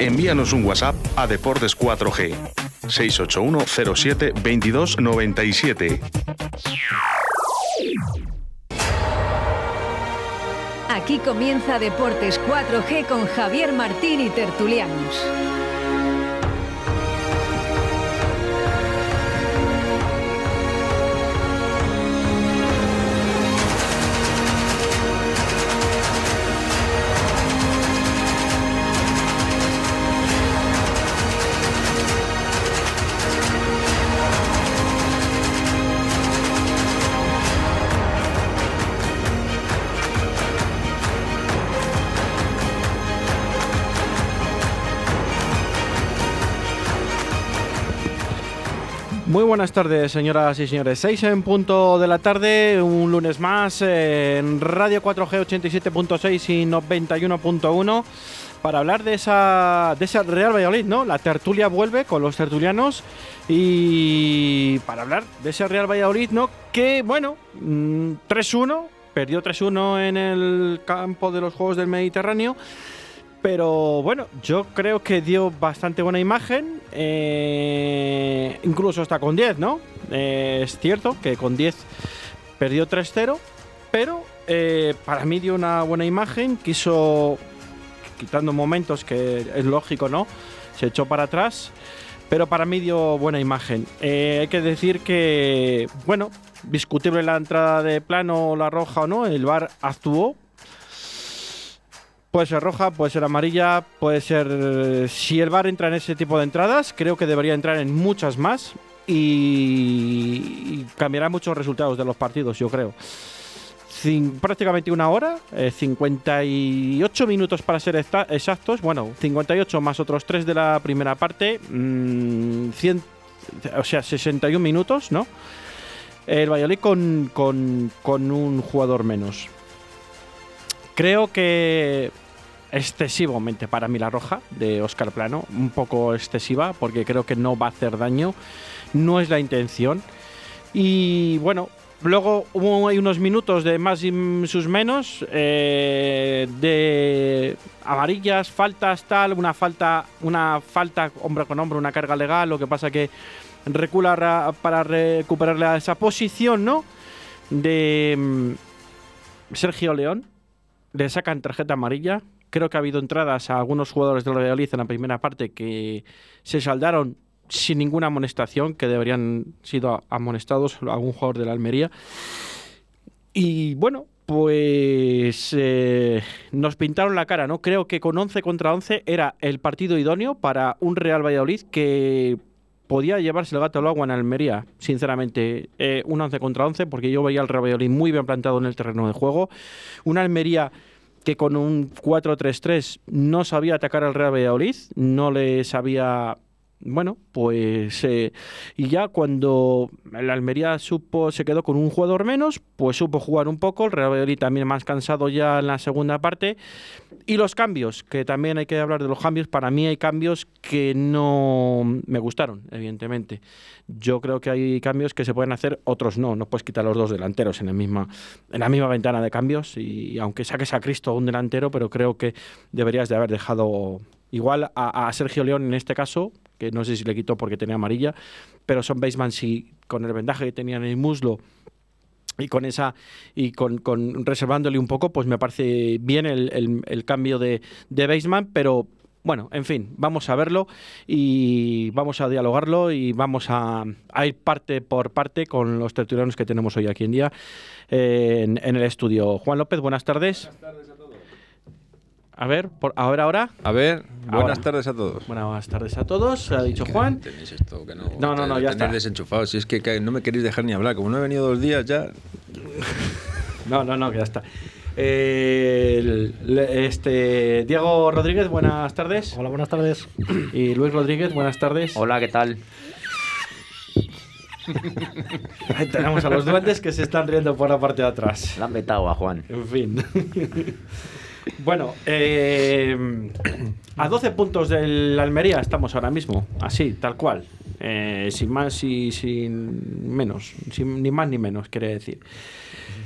envíanos un WhatsApp a Deportes 4G 681 07 22 97. Aquí comienza Deportes 4G con Javier Martín y Tertulianos. Buenas tardes, señoras y señores. Seis en punto de la tarde, un lunes más en Radio 4G 87.6 y 91.1 para hablar de esa, de esa Real Valladolid, ¿no? La tertulia vuelve con los tertulianos y para hablar de ese Real Valladolid, ¿no? Que, bueno, 3-1, mm, perdió 3-1 en el campo de los Juegos del Mediterráneo. Pero bueno, yo creo que dio bastante buena imagen. Eh, incluso está con 10, ¿no? Eh, es cierto que con 10 perdió 3-0. Pero eh, para mí dio una buena imagen. Quiso, quitando momentos que es lógico, ¿no? Se echó para atrás. Pero para mí dio buena imagen. hay que decir que, bueno, discutible la entrada de plano, la roja o no, el VAR actuó Puede ser roja, puede ser amarilla, puede ser... Si el VAR entra en ese tipo de entradas, creo que debería entrar en muchas más y, cambiará muchos resultados de los partidos, yo creo. prácticamente una hora, 58 eh, minutos para ser exactos, bueno, 58 más otros 3 de la primera parte, 100, mm, o sea, 61 minutos, ¿no? El Valladolid con, con, con un jugador menos. Creo que excesivamente para mí la roja de Oscar Plano, un poco excesiva porque creo que no va a hacer daño, no es la intención. Y bueno, luego hubo hay unos minutos de más y sus menos, eh, de amarillas, faltas, tal, una falta, una falta hombre con hombre, una carga legal, lo que pasa que recula para recuperarle esa posición, ¿no? De mm, Sergio León le sacan tarjeta amarilla. Creo que ha habido entradas a algunos jugadores del Valladolid en la primera parte que se saldaron sin ninguna amonestación, que deberían sido amonestados algún jugador de la Almería. Y bueno, pues eh, nos pintaron la cara, ¿no? Creo que con 11 contra 11 era el partido idóneo para un Real Valladolid que podía llevarse el gato al agua en Almería, sinceramente, eh, un 11 contra 11, porque yo veía al Real Valladolid muy bien plantado en el terreno de juego. Una Almería que con un 4-3-3 no sabía atacar al Real Valladolid, no le sabía bueno, pues eh, y ya cuando el Almería supo se quedó con un jugador menos, pues supo jugar un poco, el Real Valladolid también más cansado ya en la segunda parte y los cambios, que también hay que hablar de los cambios, para mí hay cambios que no me gustaron, evidentemente. Yo creo que hay cambios que se pueden hacer, otros no, no puedes quitar los dos delanteros en la misma en la misma ventana de cambios y, aunque saques a Cristo un delantero, pero creo que deberías de haber dejado igual a, a Sergio León en este caso que no sé si le quitó porque tenía amarilla, pero son Baseman sí, con el vendaje que tenía en el muslo y con esa y con, con reservándole un poco, pues me parece bien el, el, cambio de, de Baseman, pero bueno, en fin, vamos a verlo y vamos a dialogarlo y vamos a, ir parte por parte con los tertulianos que tenemos hoy aquí en día eh, en, en, el estudio. Juan López, buenas tardes. Buenas tardes a ver, por, a ver ahora. A ver, buenas tardes a todos. Buenas tardes a todos, ha dicho Juan. Tenéis esto, que no, no, no, no ya está. desenchufado. Si es que, no me queréis dejar ni hablar, como no he venido dos días ya. no, no, no, que ya está. este Diego Rodríguez, buenas tardes. Hola, buenas tardes. Y Luis Rodríguez, buenas tardes. Hola, ¿qué tal? Ahí tenemos a los duendes que se están riendo por la parte de atrás. La han vetado a Juan. En fin. Bueno, eh, a 12 puntos del Almería estamos ahora mismo, así, tal cual. Eh, sin más y sin menos, sin, ni más ni menos, quiere decir.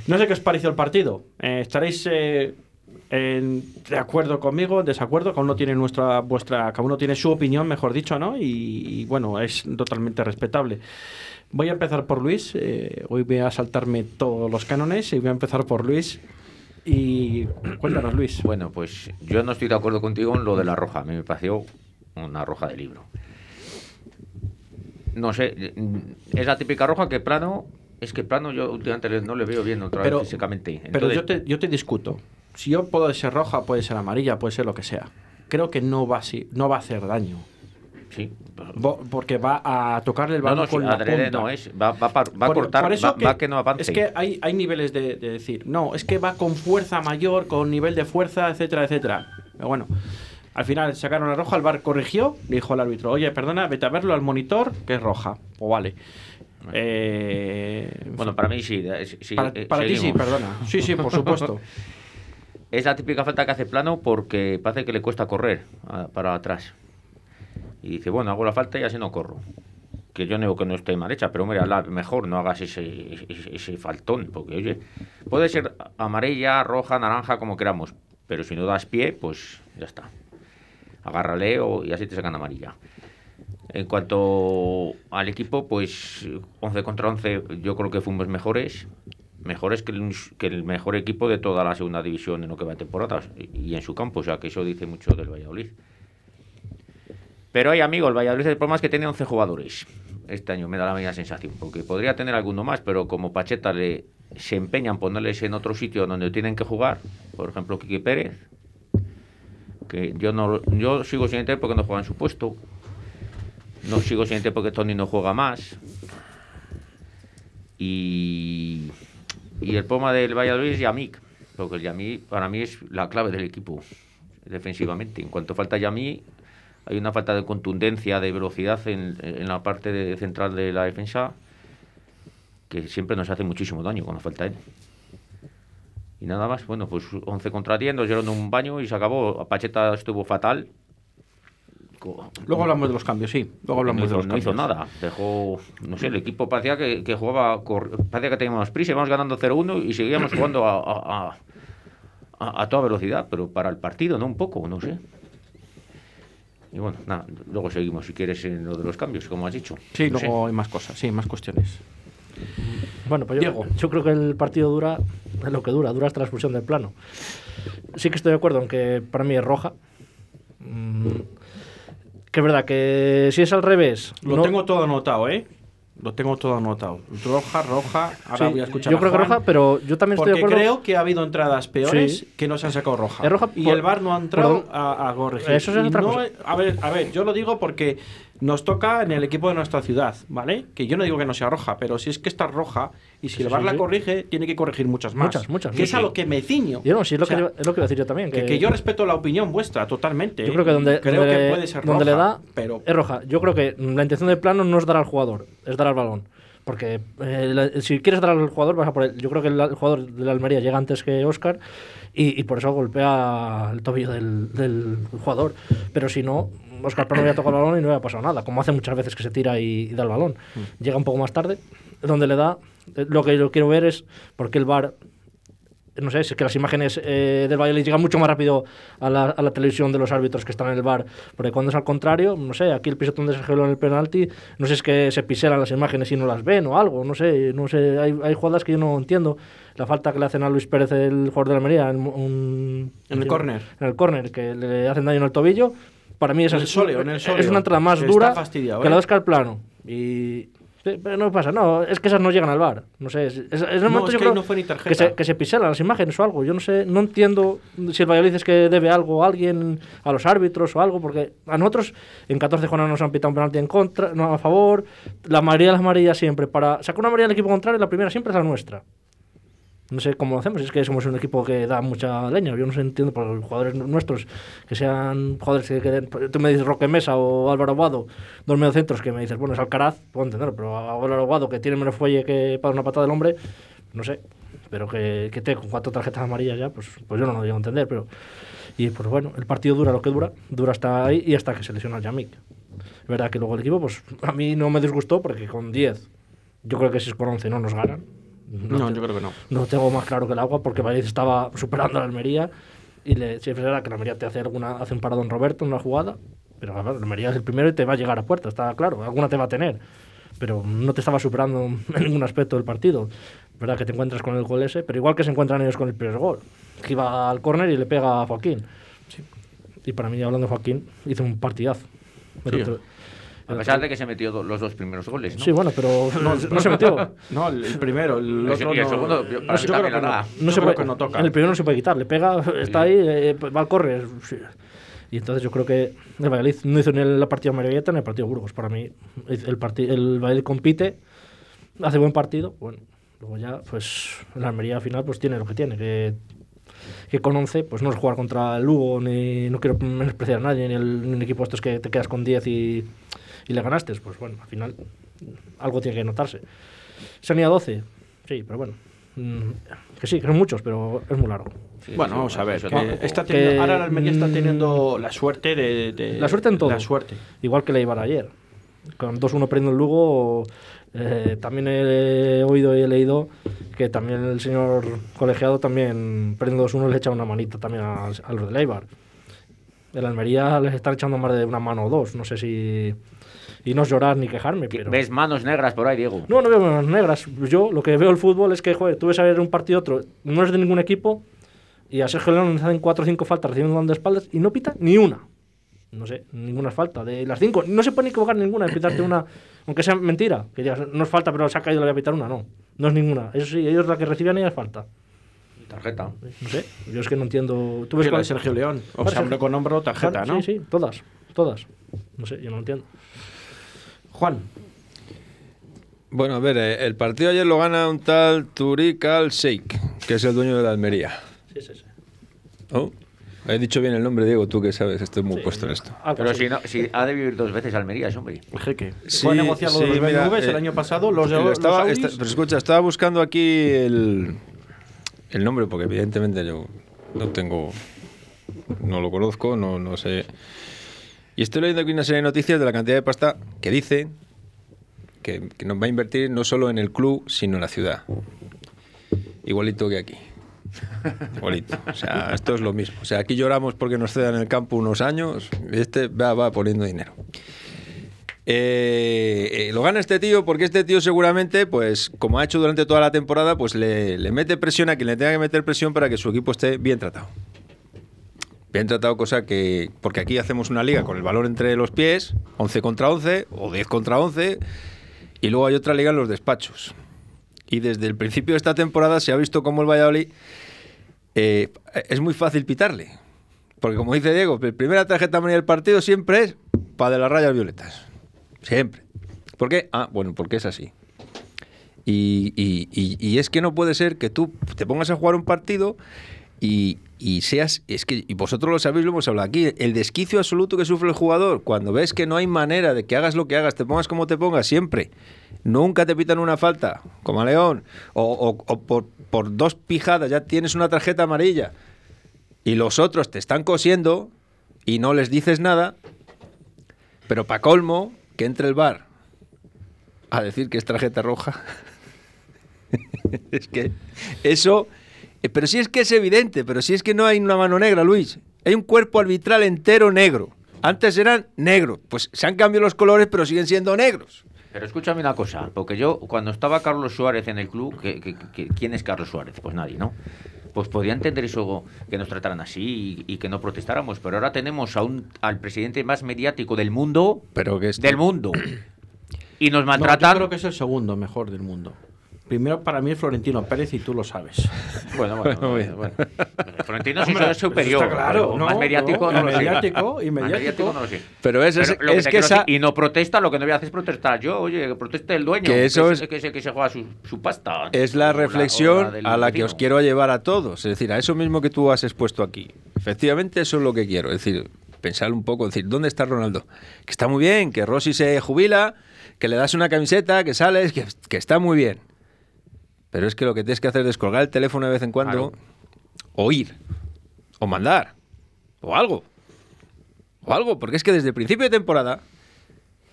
No sé qué os pareció el partido. Eh, estaréis en- de acuerdo conmigo, en desacuerdo, cada uno tiene nuestra, vuestra, cada uno tiene su opinión, mejor dicho, ¿no? Y, y, bueno, es totalmente respetable. Voy a empezar por Luis. hoy voy a saltarme todos los cánones y voy a empezar por Luis. Y cuéntanos, Luis. Bueno, pues yo no estoy de acuerdo contigo en lo de la roja. A mí me pareció una roja de libro. No sé, mm, es la típica roja que plano. Es que plano yo últimamente no le veo bien otra Pero- vez físicamente. Pero yo te, yo te discuto. Si yo puedo ser roja, puede ser amarilla, puede ser lo que sea. Creo que no va, así, no va a hacer daño. Sí. Bo- Porque va a tocarle el balón no, con la adrede punta. no es. Va, va, va a Por- cortar, va, a que no avance. Es que hay, hay niveles de, de decir, no, es que va con fuerza mayor, con nivel de fuerza, etcétera, etcétera. Pero bueno, al final sacaron la roja, el bar corrigió, dijo al árbitro, oye, perdona, vete a verlo al monitor, que es roja. O vale. Eh, Bueno, para mí sí. eh, sí, para, eh, para ti sí, perdona. Sí, sí, por supuesto. Es la típica falta que hace plano porque parece que le cuesta correr a- para atrás. Y dice, bueno, hago la falta y así no corro. Que yo no que no esté mal hecha, pero hombre, mejor no hagas ese, ese, ese faltón. Porque, oye, puede ser amarilla, roja, naranja, como queramos. Pero si no das pie, pues ya está. Agárrale o, y así te sacan amarilla. En cuanto al equipo, pues 11 contra 11 yo creo que fuimos mejores. Mejores que el, que el mejor equipo de toda la segunda división en lo que va temporada y en su campo. O sea que eso dice mucho del Valladolid. Pero hay amigo, el Valladolid el problema es que tiene 11 jugadores. Este año me da la misma sensación. Porque podría tener alguno más, pero como Pacheta le, se empeña en ponerles en otro sitio donde tienen que jugar, por ejemplo, Kiki Pérez, que yo no yo sigo sin entender porque no juega en su puesto. No sigo sin entender porque Tony no juega más. Y, y el problema del Valladolid es Yamik, porque el Yamik para mí es la clave del equipo defensivamente. En cuanto falta Yamik, hay una falta de contundencia, de velocidad en, en la parte de- central de la defensa que siempre nos hace muchísimo daño cuando falta él. Y nada más, bueno, pues 11 contra 10, nos dieron un baño y se acabó. Pacheta estuvo fatal. Luego hablamos de los cambios, sí. Luego hablamos no de hizo, los no hizo cambios. nada. Dejó, no sé, el equipo parecía que, que jugaba, parecía que teníamos prisa, íbamos ganando 0-1 y seguíamos jugando a, a- a- a- a toda velocidad, pero para el partido, ¿no? Un poco, no sé. Y bueno, nada, luego seguimos si quieres en lo de los cambios, como has dicho. Sí, No sé. luego hay más cosas, sí, más cuestiones. Bueno, pues yo, Diego. yo creo que el partido dura lo que dura, dura hasta la expulsión del plano. Sí que estoy de acuerdo en que para mí es roja. Mm, que es verdad que si es al revés. Lo no- tengo todo anotado, ¿eh? Lo tengo todo anotado. Roja, roja. Ahora sí, voy a escuchar Yo a creo que roja, pero yo también estoy Porque de acuerdo. creo que ha habido entradas peores Sí. que no se han sacado roja. Y por- el VAR no ha entrado a, a corregir. Eso es otra no cosa. a ver, a ver, yo lo digo porque nos toca en el equipo de nuestra ciudad, ¿vale? Que yo no digo que no sea roja, pero si es que está roja y si Sí, el sí, la sí. corrige, tiene que corregir muchas más. Muchas, muchas, Que es a lo que me ciño. Yo no, sí, es lo, O sea, que, yo- es lo que iba a decir yo también. que, que yo respeto la opinión vuestra totalmente. Yo creo que donde, creo donde que le- puede ser donde roja, le da pero es roja. Yo creo que la intención del plano no es dar al jugador, es dar al balón. Porque eh, la- si quieres dar al jugador, vas a por él. Yo creo que el, el jugador de la Almería llega antes que Oscar y, y por eso golpea el tobillo del, del jugador. Pero si no, Oscar Plano había tocado el balón y no había pasado nada, como hace muchas veces que se tira y, y da el balón. Llega un poco más tarde, donde le da. eh, Lo que yo quiero ver es por qué el VAR no sé, es que las imágenes eh, del Valladolid llegan mucho más rápido a la, a la televisión de los árbitros que están en el bar, porque cuando es al contrario, no sé, aquí el pisotón de Sergio en el penalti, no sé, es que se piselan las imágenes y no las ven o algo, no sé, no sé, hay, hay jugadas que yo no entiendo. La falta que le hacen a Luis Pérez, el jugador de la Almería, en, un- En el córner. En el córner, que le hacen daño en el tobillo, para mí esa es, es una entrada más dura que ¿eh? la de Oscar Plano. Y... Pero no pasa, no, es que esas no llegan al bar. No sé, es, es, es el No, momento es yo que creo no fue ni tarjeta. que se, que se piselan las imágenes o algo. Yo no sé, no entiendo si el Valladolid es que debe algo a alguien, a los árbitros o algo, porque a nosotros en 14 jornadas nos han pitado un penalti en contra, no a favor. La mayoría de las amarillas siempre. Para sacar una amarilla al equipo contrario, la primera siempre es la nuestra. No sé cómo lo hacemos, es que somos un equipo que da mucha leña. Yo no sé, entiendo por los jugadores nuestros, que sean jugadores que, que den- Tú me dices Roque Mesa o Álvaro Aguado, dos mediocentros que me dices, bueno, es Alcaraz, puedo entenderlo, pero Álvaro Aguado, que tiene menos fuelle que para una patada del hombre, no sé. Pero que, que te con cuatro tarjetas amarillas ya, pues, pues yo no lo llego a entender. Pero, y pues bueno, el partido dura lo que dura, dura hasta ahí y hasta que se lesiona Yamik. Es verdad que luego el equipo, pues a mí no me disgustó porque con 10, yo creo que si es con 11 no nos ganan. No, te- yo creo que no. no tengo más claro que el agua porque Valladolid estaba superando a la Almería Y le, si es verdad que la Almería te hace, alguna, hace un paradón Roberto en una jugada, pero la Almería es el primero y te va a llegar a puerta, está claro, alguna te va a tener. Pero no te estaba superando en ningún aspecto del partido. Verdad que te encuentras con el gol ese, pero igual que se encuentran ellos con el primer gol. Que iba al córner y le pega a Joaquín. Y para mí, hablando de Joaquín, hizo un partidazo. Otro- A pesar de que se metió do- los dos primeros goles, ¿no? Sí, bueno, pero no, no se metió. No, el, el primero, el El otro y el no- segundo, para no yo creo que no. se puede, que no toca. El primero no se puede quitar, le pega, está ahí, eh, va al corre. sí. Y entonces yo creo que el Valladolid no hizo ni el- la partida Marieta ni el partido Burgos. Para mí, el, parti- el Valladolid compite, hace buen partido. Bueno, luego ya, pues la Almería al final pues tiene lo que tiene, que, que con 11 pues no es jugar contra el Lugo, ni no quiero menospreciar a nadie, ni el, ni un equipo estos que te quedas con 10 y, y le ganaste. Pues bueno, al final algo tiene que notarse. Se han ido a 12, sí, pero bueno. mm, Que sí, que son muchos, pero es muy largo. Sí, Bueno, sí, vamos a ver. que está que- teniendo- ahora la Almería está mm, teniendo la suerte de, de- La suerte en todo. La suerte. Igual que la Ibar ayer. Con 2-1 perdiendo el Lugo, eh, también he oído y he leído que también el señor colegiado también perdiendo 2-1 le echa una manita también a, a los de la Ibar. El Almería les están echando más de una mano o dos. No sé si... Y no es llorar ni quejarme, Que pero... ¿Ves manos negras por ahí, Diego? No, no veo manos negras. Yo lo que veo el fútbol es que, joder, tú ves a ver un partido otro, no es de ningún equipo, y a Sergio León le hacen 4 o 5 faltas recibiendo un de espaldas y no pita ni una. No sé, ninguna es falta. De las 5, no se puede ni equivocar ninguna de pitarte una, aunque sea mentira. Que digas, no es falta, pero se ha caído, le voy a pitar una. No, no es ninguna. Eso sí, ellos la que reciben ella es falta. Tarjeta. No sé, yo es que no entiendo. ¿Tú ves cuál- de Sergio León. O sea, hombro con hombro, tarjeta, ¿no? Sí, sí, todas, todas. No sé, yo no entiendo. Juan. Bueno, a ver, eh, el partido ayer lo gana un tal Turik Al Sheikh, que es el dueño de la Almería. Sí, sí, sí. ¿Oh? He dicho bien el nombre, Diego, tú que sabes, estoy muy Sí, puesto en esto. algo Pero así. si, no, si ha de vivir dos veces Almería, ese hombre. Jeque. Sí, Fue de sí, los mira, el eh, año pasado, los de Lo los estaba, esta- pero escucha, estaba buscando aquí el, el nombre, porque evidentemente yo no tengo, no lo conozco, no, no sé. Y estoy leyendo aquí una serie de noticias de la cantidad de pasta que dice que, nos va a invertir no solo en el club, sino en la ciudad. Igualito que aquí. Igualito. O sea, esto es lo mismo. O sea, aquí lloramos porque nos cedan el campo unos años, este va, va poniendo dinero. Eh, eh, lo gana este tío porque este tío seguramente, pues como ha hecho durante toda la temporada, pues le, le mete presión a quien le tenga que meter presión para que su equipo esté bien tratado. Bien tratado, cosa que... Porque aquí hacemos una liga con el balón entre los pies, 11 contra 11 o 10 contra 11, y luego hay otra liga en los despachos. Y desde el principio de esta temporada se ha visto cómo el Valladolid eh, es muy fácil pitarle. Porque como dice Diego, la primera tarjeta amarilla del partido siempre es para de las rayas violetas. Siempre. ¿Por qué? Ah, bueno, porque es así. Y- y es que no puede ser que tú te pongas a jugar un partido y, y seas. Es que, y vosotros lo sabéis, lo hemos hablado aquí, el desquicio absoluto que sufre el jugador cuando ves que no hay manera de que hagas lo que hagas, te pongas como te pongas, siempre. Nunca te pitan una falta, como a León, o, por, por dos pijadas ya tienes una tarjeta amarilla y los otros te están cosiendo y no les dices nada, pero para colmo, que entre el bar a decir que es tarjeta roja. es que eso. Eh, Pero si es que es evidente, pero si es que no hay una mano negra, Luis. Hay un cuerpo arbitral entero negro. Antes eran negros. Pues se han cambiado los colores, pero siguen siendo negros. Pero escúchame una cosa, porque yo cuando estaba Carlos Suárez en el club, que, que- que- ¿quién es Carlos Suárez? Pues nadie, ¿no? Pues podía entender eso, que nos trataran así y, y que no protestáramos, pero ahora tenemos a un, al presidente más mediático del mundo, Pero que es del mundo, y nos No, yo maltratan. creo que es el segundo mejor del mundo. Primero para mí es Florentino Pérez y tú lo sabes. Bueno, bueno, bueno, bueno. Florentino sí es superior, claro, no, más mediático no, no, lo sé. mediático y Más mediático. no lo sé. Pero es, es, Pero lo que es te que quiero esa. decir, y no protesta, lo que no voy a hacer es protestar yo, oye, que proteste el dueño, Que eso es, es- que, es el que se juega su, su pasta. Es la reflexión a la que os quiero llevar a todos. Es decir, a eso mismo que tú has expuesto aquí. Efectivamente, eso es lo que quiero. Es decir, pensar un poco, decir, ¿dónde está Ronaldo? Que está muy bien, que Rossi se jubila, que le das una camiseta, que sales, que, que está muy bien. Pero es que lo que tienes que hacer es descolgar el teléfono de vez en cuando, Claro. o ir, o mandar, o algo. O algo, porque es que desde el principio de temporada,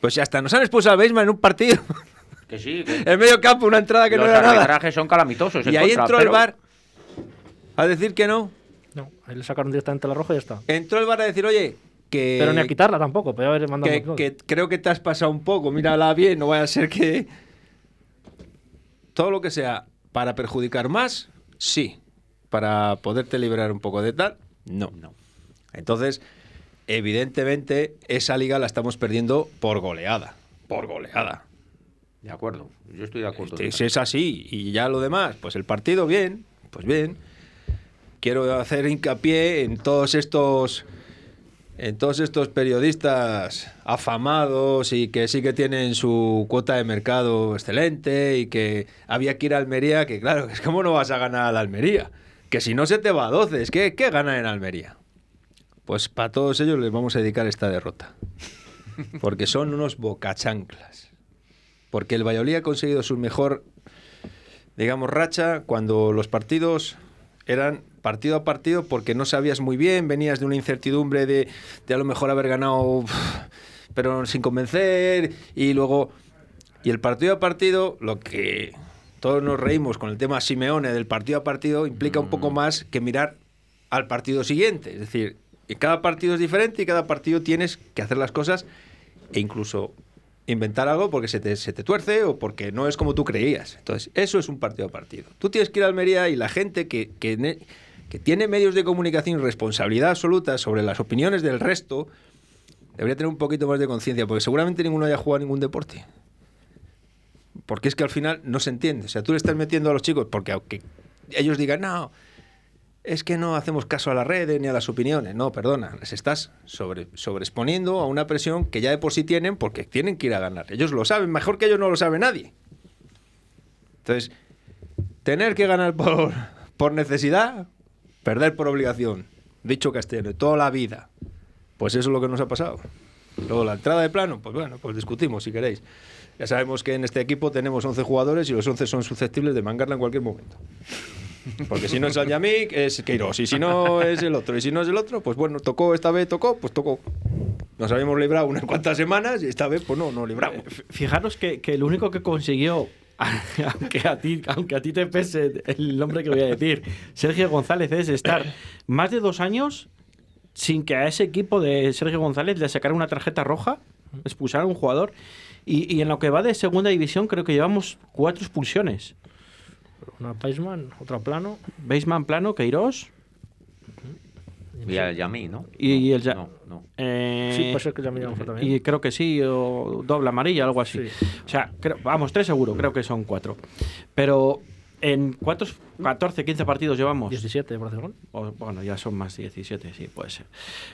pues hasta nos han expulsado a Beisman en un partido. Que sí, que en medio campo, una entrada que los no era nada. arbitrajes son calamitosos. en Y ahí contra, entró pero- el bar a decir que no. No, ahí le sacaron directamente la roja y ya está. Entró el bar a decir, oye, que... Pero ni a quitarla tampoco, pero haber mandado que, que creo que te has pasado un poco, mírala bien, no vaya a ser que... Todo lo que sea para perjudicar más, sí. Para poderte liberar un poco de tal, no. No. Entonces, evidentemente, esa liga la estamos perdiendo por goleada. Por goleada. De acuerdo. Yo estoy de acuerdo. Este, si es así y ya lo demás, pues el partido bien, pues bien. Quiero hacer hincapié en todos estos en todos estos periodistas afamados y que sí que tienen su cuota de mercado excelente y que había que ir a Almería, que claro, es como no vas a ganar a la Almería, que si no se te va a 12, es que ¿qué gana en Almería? Pues para todos ellos les vamos a dedicar esta derrota. Porque son unos bocachanclas. Porque el Valladolid ha conseguido su mejor, digamos, racha cuando los partidos eran partido a partido porque no sabías muy bien, venías de una incertidumbre de, de a lo mejor haber ganado, pero sin convencer, y luego, y el partido a partido, lo que todos nos reímos con el tema Simeone del partido a partido, implica un poco más que mirar al partido siguiente. Es decir, cada partido es diferente y cada partido tienes que hacer las cosas e incluso inventar algo porque se te, se te tuerce o porque no es como tú creías. Entonces, eso es un partido a partido. Tú tienes que ir a Almería y la gente que, que, que tiene medios de comunicación y responsabilidad absoluta sobre las opiniones del resto debería tener un poquito más de conciencia porque seguramente ninguno haya jugado ningún deporte. Porque es que al final no se entiende. O sea, tú le estás metiendo a los chicos porque aunque ellos digan, no, es que no hacemos caso a las redes ni a las opiniones. No, perdona, les estás sobre, sobreexponiendo a una presión que ya de por sí tienen porque tienen que ir a ganar. Ellos lo saben, mejor que ellos no lo sabe nadie. Entonces, tener que ganar por, por necesidad, perder por obligación, dicho castellano, toda la vida, pues eso es lo que nos ha pasado. Luego la entrada de plano, pues bueno, pues discutimos si queréis. Ya sabemos que en este equipo tenemos 11 jugadores y los 11 son susceptibles de mangarla en cualquier momento. Porque si no es Yamik, es Queiroz. Y si no es el otro. Y si no es el otro, pues bueno, tocó esta vez, tocó, pues tocó. Nos habíamos librado unas cuantas semanas y esta vez, pues no, no libramos. Fijaros que, que lo único que consiguió, aunque a, ti, aunque a ti te pese el nombre que voy a decir, Sergio González, es estar más de dos años sin que a ese equipo de Sergio González le sacara una tarjeta roja, expulsar a un jugador. Y, y en lo que va de segunda división, creo que llevamos cuatro expulsiones. Una Paisman, otra plano. Baseman plano, Queiroz. Y el Yamí, ¿no? Y- y el Ya- No, no. eh, Sí, puede ser que ya me llaman también. Y creo que sí, o doble amarilla, algo así. Sí. O sea, creo- vamos, tres seguro, creo que son cuatro. Pero en cuántos 14, 15 partidos llevamos. 17, parece gol. O, bueno, ya son más 17, sí, puede ser.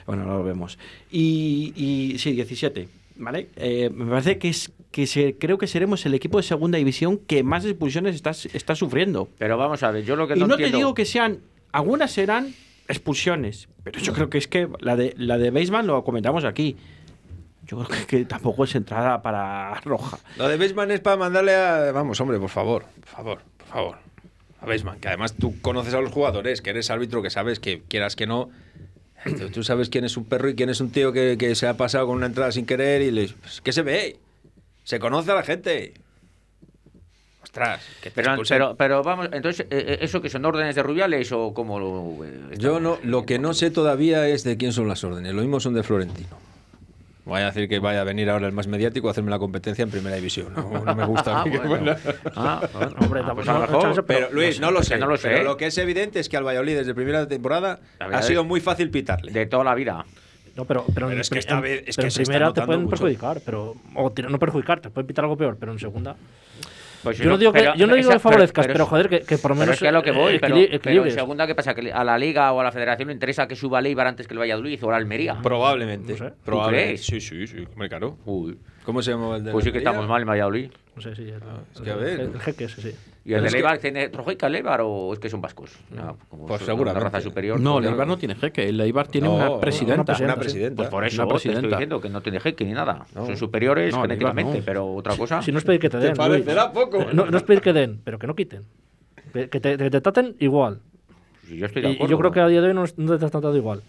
Bueno, lo vemos. Y, y sí, 17, ¿vale? Eh, me parece que es que se, creo que seremos el equipo de segunda división que más expulsiones está, está sufriendo. Pero vamos a ver, yo lo que Y no, no te entiendo- digo que sean, algunas serán expulsiones, pero yo creo que es que la de la de Baseman lo comentamos aquí. Yo creo que, que tampoco es entrada para roja. Lo de Baseman es para mandarle a. Vamos, hombre, por favor, por favor, por favor. A Baseman, que además tú conoces a los jugadores, que eres árbitro, que sabes que quieras que no. tú- Tú sabes quién es un perro y quién es un tío que, que se ha pasado con una entrada sin querer y le. Pues, ¿Qué se ve? Se conoce a la gente. Ostras, que Pero, expulsen. pero, pero vamos, entonces, eh, eh, ¿eso que son órdenes de Rubiales o cómo lo.? eh, Yo no, lo que no sé todavía es de quién son las órdenes. Lo mismo son de Florentino. Voy a decir que vaya a venir ahora el más mediático a hacerme la competencia en primera división. No, no me gusta. Ah. Ah, Ah, pues Pero Luis, no lo sé. no lo sé. Pero lo que es evidente es que al Valladolid desde primera temporada ha sido muy fácil pitarle. De toda la vida. No, pero, pero, Pero en, es que en- vez- es pero que en primera te pueden mucho. perjudicar, pero o no perjudicar, te pueden pitar algo peor, pero en segunda. Pues Yo no digo que, yo no digo esa- que favorezcas, pero- pero, joder, que, que por lo Pero menos es que a lo que voy, eh, pero, en segunda, ¿qué pasa? ¿Que a la Liga o a la Federación le interesa que suba el Eibar antes que el Valladolid o la Almería? Probablemente. No sé. ¿Tú Probablemente. crees? Sí, sí, sí. Hombre, claro. Uy, ¿Cómo se llama el de pues sí que estamos mal en Valladolid. No sé si el, es que a el- ver. el jeque ese, sí. ¿Y el del es que- Eibar tiene trojeca el Eibar o es que son vascos? Como Pues son seguramente. Una raza superior. No, pues el Eibar no tiene jeque, el Eibar tiene No, una una presidenta. Una presidenta. Pues por eso te estoy diciendo que no tiene jeque ni nada. No. Son superiores No, genéticamente, no. pero otra cosa. Si no es pedir que te den. parecerá Luis. poco. No, no es pedir que den, pero que no quiten. Que te, que te traten igual. Sí, yo estoy Y, de y acuerdo. yo creo que a día de hoy no, no te has tratado igual.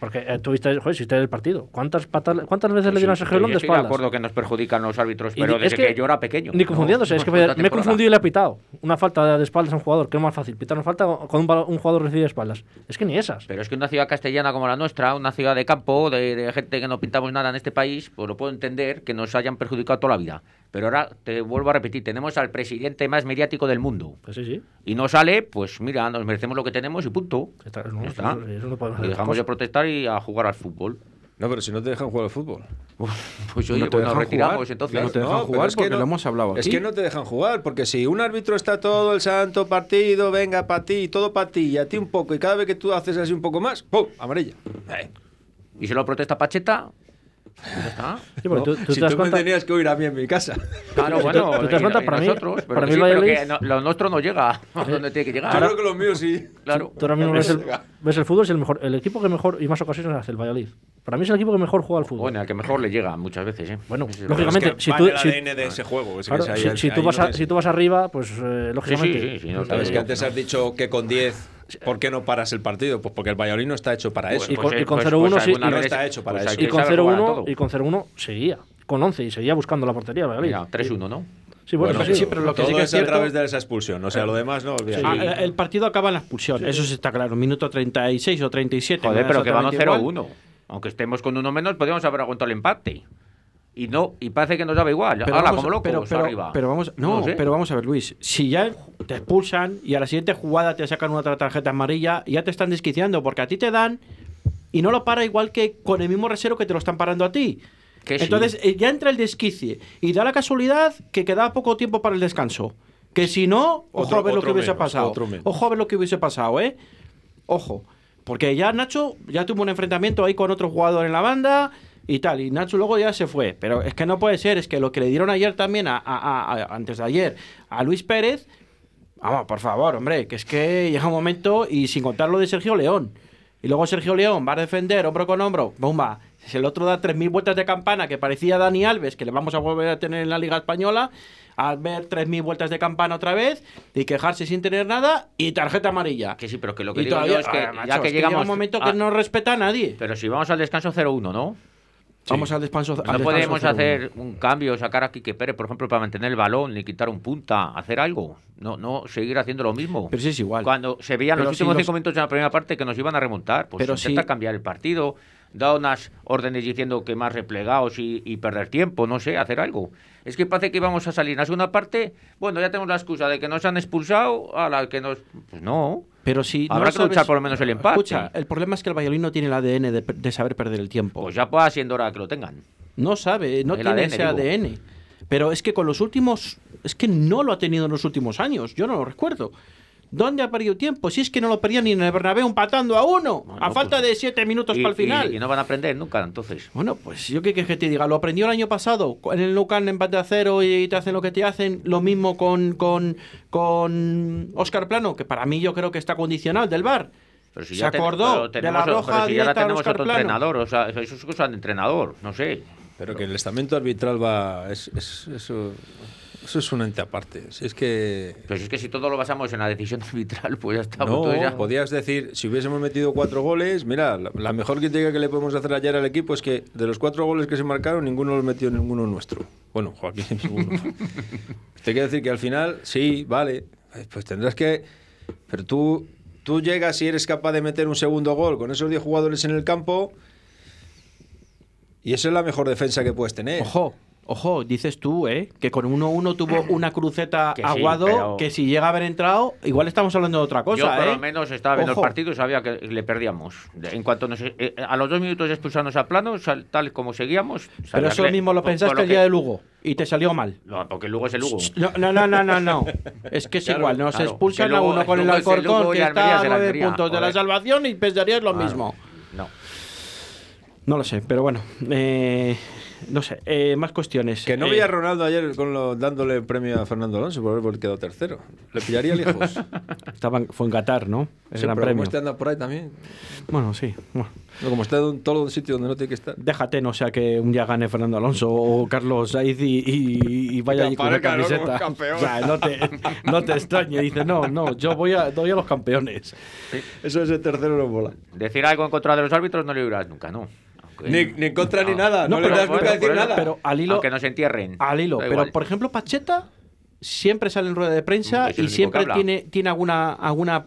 Porque eh, tuviste, joder, si el partido. ¿Cuántas, patas, ¿Cuántas veces Pues le dieron a sí, Sergio yo León de estoy de espaldas? acuerdo que nos perjudican los árbitros, Y pero di- desde es que, que yo era pequeño. Ni ¿no? confundiéndose, es que me, me he confundido y le he pitado. Una falta de espaldas a un jugador, que es más fácil. Pitar una falta con un, un jugador recibe espaldas. Es que ni esas. Pero es que una ciudad castellana como la nuestra, una ciudad de campo, de, de gente que no pintamos nada en este país, pues lo puedo entender que nos hayan perjudicado toda la vida. Pero ahora te vuelvo a repetir, tenemos al presidente más mediático del mundo. Pues sí, sí. Y no sale, pues mira, nos merecemos lo que tenemos y punto. Está- no, está. eso- eso no podemos Y dejamos de protestar y a jugar al fútbol. No, pero si no te dejan jugar al fútbol. Pues oye, No te pues nos dejan retiramos jugar. entonces. No te dejan jugar es que porque lo hemos hablado Es que no te dejan jugar, porque si un árbitro está todo el santo partido, venga para ti, todo para ti, y a ti un poco, y cada vez que tú haces así un poco más, ¡pum! Amarilla. Eh, Y si lo protesta Pacheta, ya está. Sí, porque tú, tú si te tú me tenías que oír a mí en mi casa. Claro, bueno, tú te das cuenta, y para mí- nosotros, pero para que mí sí, el pero que no- lo nuestro no llega a donde tiene que Yo llegar. creo que lo mío sí. Claro. Tú ahora mismo ves el, ves el fútbol, es el mejor, el equipo que mejor y más ocasiones hace el Valladolid. Para mí es el equipo que mejor juega al fútbol. Bueno, al que mejor le llega muchas veces, ¿eh? Bueno, es lógicamente, verdad. si tú- si- de ese juego. es que es ahí- si, ahí tú vas no a- es- si tú vas arriba, pues eh, Sí, sí, lógicamente. sí, sí, Sabes que antes has dicho que con 10, ¿por qué no paras el partido? Pues porque el Valladolid no está hecho para eso. y con- eh, y con 0-1 sí, alguna y no vez- está hecho para eso. Y que con saber jugar a 0-1 todo. y con 0-1 seguía. Con 11 y seguía buscando la portería el Valladolid. Mira, 3-1, ¿no? Sí, bueno, Bueno, sí, sí, pero lo que todo sí que es es a través de esa expulsión. O sea, lo demás no. olvídate. Ah, el- partido acaba en la expulsión, eso sí está claro. Minuto 36 o 37. Joder, pero que vamos igual. 0-1. Aunque estemos con uno menos, podríamos haber aguantado el empate. Y no, y parece que nos daba igual. Pero Ahora, vamos, como locos, pero, pero- arriba. pero vamos, no, sé. pero vamos a ver, Luis. Si ya te expulsan y a la siguiente jugada te sacan una otra tarjeta amarilla, ya te están desquiciando porque a ti te dan y no lo para igual que con el mismo resero que te lo están parando a ti. Que. Entonces eh, ya entra el desquicie y da la casualidad que queda poco tiempo para el descanso. Que si no, ojo Otro- a ver lo que hubiese menos, pasado. Ojo a ver lo que hubiese pasado, ¿eh? Ojo. Porque ya Nacho ya tuvo un enfrentamiento ahí con otro jugador en la banda y tal. Y Nacho luego ya se fue. Pero es que no puede ser. Es que lo que le dieron ayer también, a, a- a- antes de ayer, a Luis Pérez. Vamos, por favor, hombre. Que es que llega un momento y sin contar lo de Sergio León. Y luego Sergio León va a defender hombro con hombro. Bomba. Si el otro da 3.000 vueltas de campana, que parecía Dani Alves, que le vamos a volver a tener en la Liga Española, a ver 3.000 vueltas de campana otra vez y quejarse sin tener nada y tarjeta amarilla. Que sí, pero que lo que digo todavía- yo es que Ah, macho, ya es que llega llegamos. un momento a- que no respeta a nadie. Pero si vamos al descanso 0-1, ¿no? Vamos al descanso. al No descanso podemos 0-1. hacer un cambio, sacar a Quique Pérez, por ejemplo, para mantener el balón, ni quitar un punta, hacer algo. No, no seguir haciendo lo mismo. Pero sí es igual. Cuando se veían los si últimos los- cinco minutos de la primera parte que nos iban a remontar, pues Pero intenta si- cambiar el partido, da unas órdenes diciendo que más replegados y, y perder tiempo, no sé, hacer algo. Es que parece que íbamos a salir en la segunda parte, bueno, ya tenemos la excusa de que nos han expulsado, a la que nos... Pues no. Pero si no Habrá que sabes- luchar por lo menos el empate. Escucha, el problema es que el Valladolid no tiene el ADN de, de saber perder el tiempo. Pues ya va siendo hora que lo tengan. No sabe, no El tiene ADN, ese digo. ADN. Pero es que con los últimos. Es que no lo ha tenido en los últimos años. Yo no lo recuerdo. ¿Dónde ha perdido tiempo? Si es que no lo perdía ni en el Bernabéu empatando a uno. Bueno, a falta pues- de siete minutos Y, para el final. y- y no van a aprender nunca, entonces. Bueno, pues yo qué quieres que te diga. Lo aprendió el año pasado. En el Camp empate a cero y te hacen lo que te hacen. Lo mismo con, con, con Oscar Plano, que para mí yo creo que está condicional del bar. Pero si Se ya ten- acordó pero de la tenemos- roja pero si ya directa a tenemos otro Plano. entrenador, o sea, eso es cosa de entrenador, no sé. Pero que el estamento arbitral va. Es, es- eso, eso es un ente aparte. Si es que. Pero si es que si todo lo basamos en la decisión arbitral, pues ya estamos. No, entonces ya- podías decir, si hubiésemos metido cuatro goles, mira, la, la mejor crítica que le podemos hacer ayer al equipo es que de los cuatro goles que se marcaron, ninguno los metió ninguno nuestro. Bueno, Joaquín, ninguno. Te quiero decir que al final, sí, vale, eh, pues tendrás que... Pero tú, tú llegas y eres capaz de meter un segundo gol con esos 10 jugadores en el campo y esa es la mejor defensa que puedes tener. Ojo, ojo, dices tú, ¿eh? Que con 1-1 tuvo una cruceta Que sí, aguado pero- que si llega a haber entrado, igual estamos hablando de otra cosa, Yo por ¿eh? lo menos estaba viendo Ojo. el partido y sabía que le perdíamos. En cuanto nos, eh, a los dos minutos de expulsarnos a plano, tal como seguíamos. Pero eso que mismo lo pensaste lo el día que- de Lugo y te salió mal. No, porque luego es el Lugo. No, no, no, no, no, no. Es que es Claro, igual, nos claro. expulsan a uno con el Lugo Alcorcón que está es a el nueve Almería, puntos de la salvación y pensarías lo mismo. No. No lo sé, pero bueno. eh, no sé, eh, más cuestiones. Que no Eh, veía a Ronaldo ayer con lo- dándole el premio a Fernando Alonso por haber quedado tercero. Le pillaría lejos. estaba en- fue en Qatar, ¿no? El Sí, Gran pero Premio. como este anda por ahí también. Bueno, sí. bueno. No, como está en todo el sitio donde no tiene que estar. Déjate, no sea que un día gane Fernando Alonso o Carlos Sainz y, y- y vaya Y allí con la camiseta. campeón. O sea, no te, no te extrañe. Dice, no, no, yo voy a, doy a los campeones. Eso ese tercero no mola. Decir algo en contra de los árbitros no le oirás nunca, ¿no? Ni, ni en contra ni nada. No, No, le pero- das nunca a Bueno, decir nada. Pero al hilo, Aunque no se entierren. al hilo. Pero, por ejemplo, Pacheta siempre sale en rueda de prensa y siempre tiene, tiene alguna, alguna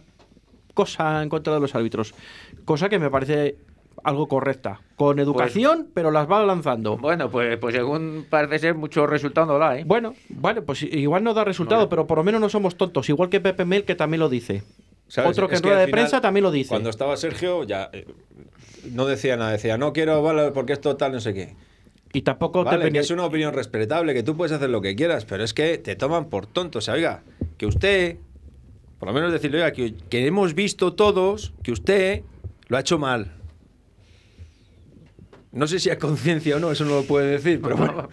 cosa en contra de los árbitros. Cosa que me parece algo correcta. Con educación, pero las va lanzando. Bueno, pues, pues según parece ser, mucho resultado no da, ¿eh? Bueno, vale, pues igual no da resultado, pero por lo menos no somos tontos. Igual que Pepe Mel, que también lo dice. ¿Sabes? Otro que Es en rueda de final, prensa también lo dice. Cuando estaba Sergio, ya eh, no decía nada. Decía, no quiero, vale, porque esto tal, no sé qué. Y tampoco Vale, te que es una opinión respetable, que tú puedes hacer lo que quieras, pero es que te toman por tonto. O sea, oiga, que usted, por lo menos decirle, oiga, que, que hemos visto todos que usted lo ha hecho mal. No sé si a conciencia o no, eso no lo puede decir, pero bueno.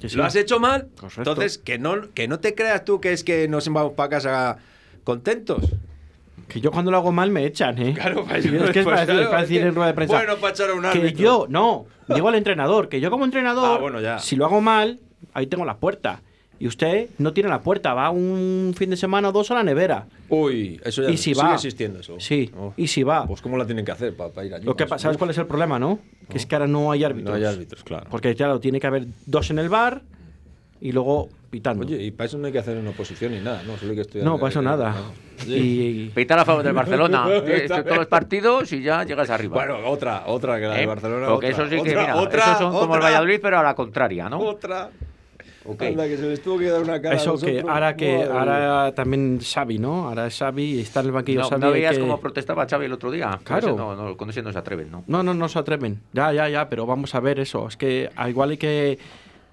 Que sí. Lo has hecho mal. Correcto. Entonces, que no, que no te creas tú que es que nos vamos para casa contentos. Que yo cuando lo hago mal me echan, ¿eh? Claro, Sí, es que es pues para, decir, claro, para es decir que- en rueda de prensa. bueno, para echar a un Que árbitro. yo, no, digo al entrenador, que yo como entrenador, Ah, bueno, ya. si lo hago mal, ahí tengo la puerta. Y usted no tiene la puerta, va un fin de semana o dos a la nevera. Uy, eso ya Y si sigue va. existiendo eso. Sí, Oh. y si va. Pues cómo la tienen que hacer para, ir allí. Lo que Pues, pasa, ¿sabes cuál es el problema, no? Que es que ahora no hay árbitros. No hay árbitros, claro. Porque claro, tiene que haber dos en el bar y luego pitando. Oye, y para eso no hay que hacer una oposición ni nada, ¿no? Solo hay que estudiar. no, para eso nada. Oye. Y, Pitar a favor del Barcelona. eh, todos los partidos y ya llegas arriba. Bueno, otra, otra que la de ¿Eh? Barcelona. Porque otra, eso sí que, otra, mira, otra, esos son como el Valladolid, pero a la contraria, ¿no? Otra. Ok. Anda, que se les tuvo que dar una cara. a eso que ahora que Madre ahora también Xavi, ¿no? Ahora es Xavi y está en el banquillo No, Xavi. ¿no veías que- cómo protestaba Xavi el otro día? Claro. ese No, no, con ese no se atreven, ¿no? No, no, no se atreven. Ya, ya, ya, pero vamos a ver eso. Es que igual hay que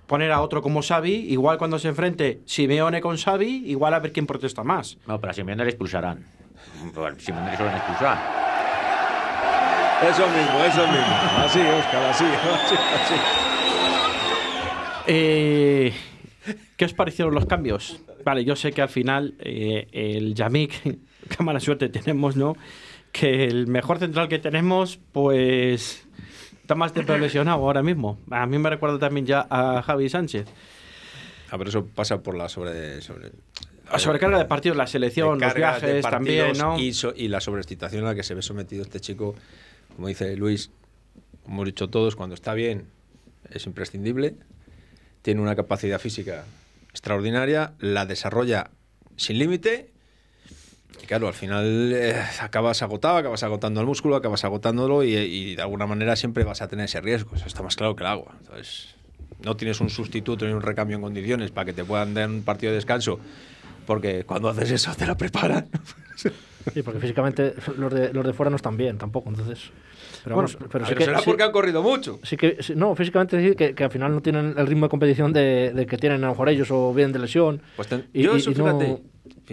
poner a otro como Xavi, igual cuando se enfrente Simeone con Xavi, igual a ver quién protesta más. No, pero a Simeone le expulsarán. Bueno, Simeone le suelen expulsar. Eso mismo, eso mismo. Así, Óscar, así, así, así. Eh, ¿Qué os parecieron los cambios? Vale, yo sé que al final eh, el Yamik, qué mala suerte tenemos, ¿no? Que el mejor central que tenemos, pues está más tiempo lesionado ahora mismo. A mí me recuerda también ya a Javi Sánchez. Ah, pero eso pasa por la sobre. sobre La sobrecarga de partidos, la selección, los viajes también, ¿no? Y, so- y la sobreexcitación a la que se ve sometido este chico, como dice Luis, como hemos dicho todos, cuando está bien es imprescindible, tiene una capacidad física extraordinaria, la desarrolla sin límite. Y claro, al final eh, acabas agotado, acabas agotando el músculo, acabas agotándolo y, y de alguna manera siempre vas a tener ese riesgo. Eso está más claro que el agua. Entonces, no tienes un sustituto ni un recambio en condiciones para que te puedan dar un partido de descanso, porque cuando haces eso te la preparan. Sí, porque físicamente los de, los de fuera no están bien tampoco, entonces. Pero, Bueno, vamos, pero sí Pero que, será sí- porque han corrido mucho. sí que- sí- no, físicamente decir que, que al final no tienen el ritmo de competición de, de que tienen a lo mejor ellos o vienen de lesión. Pues ten- Y- yo y- eso, y no- fíjate,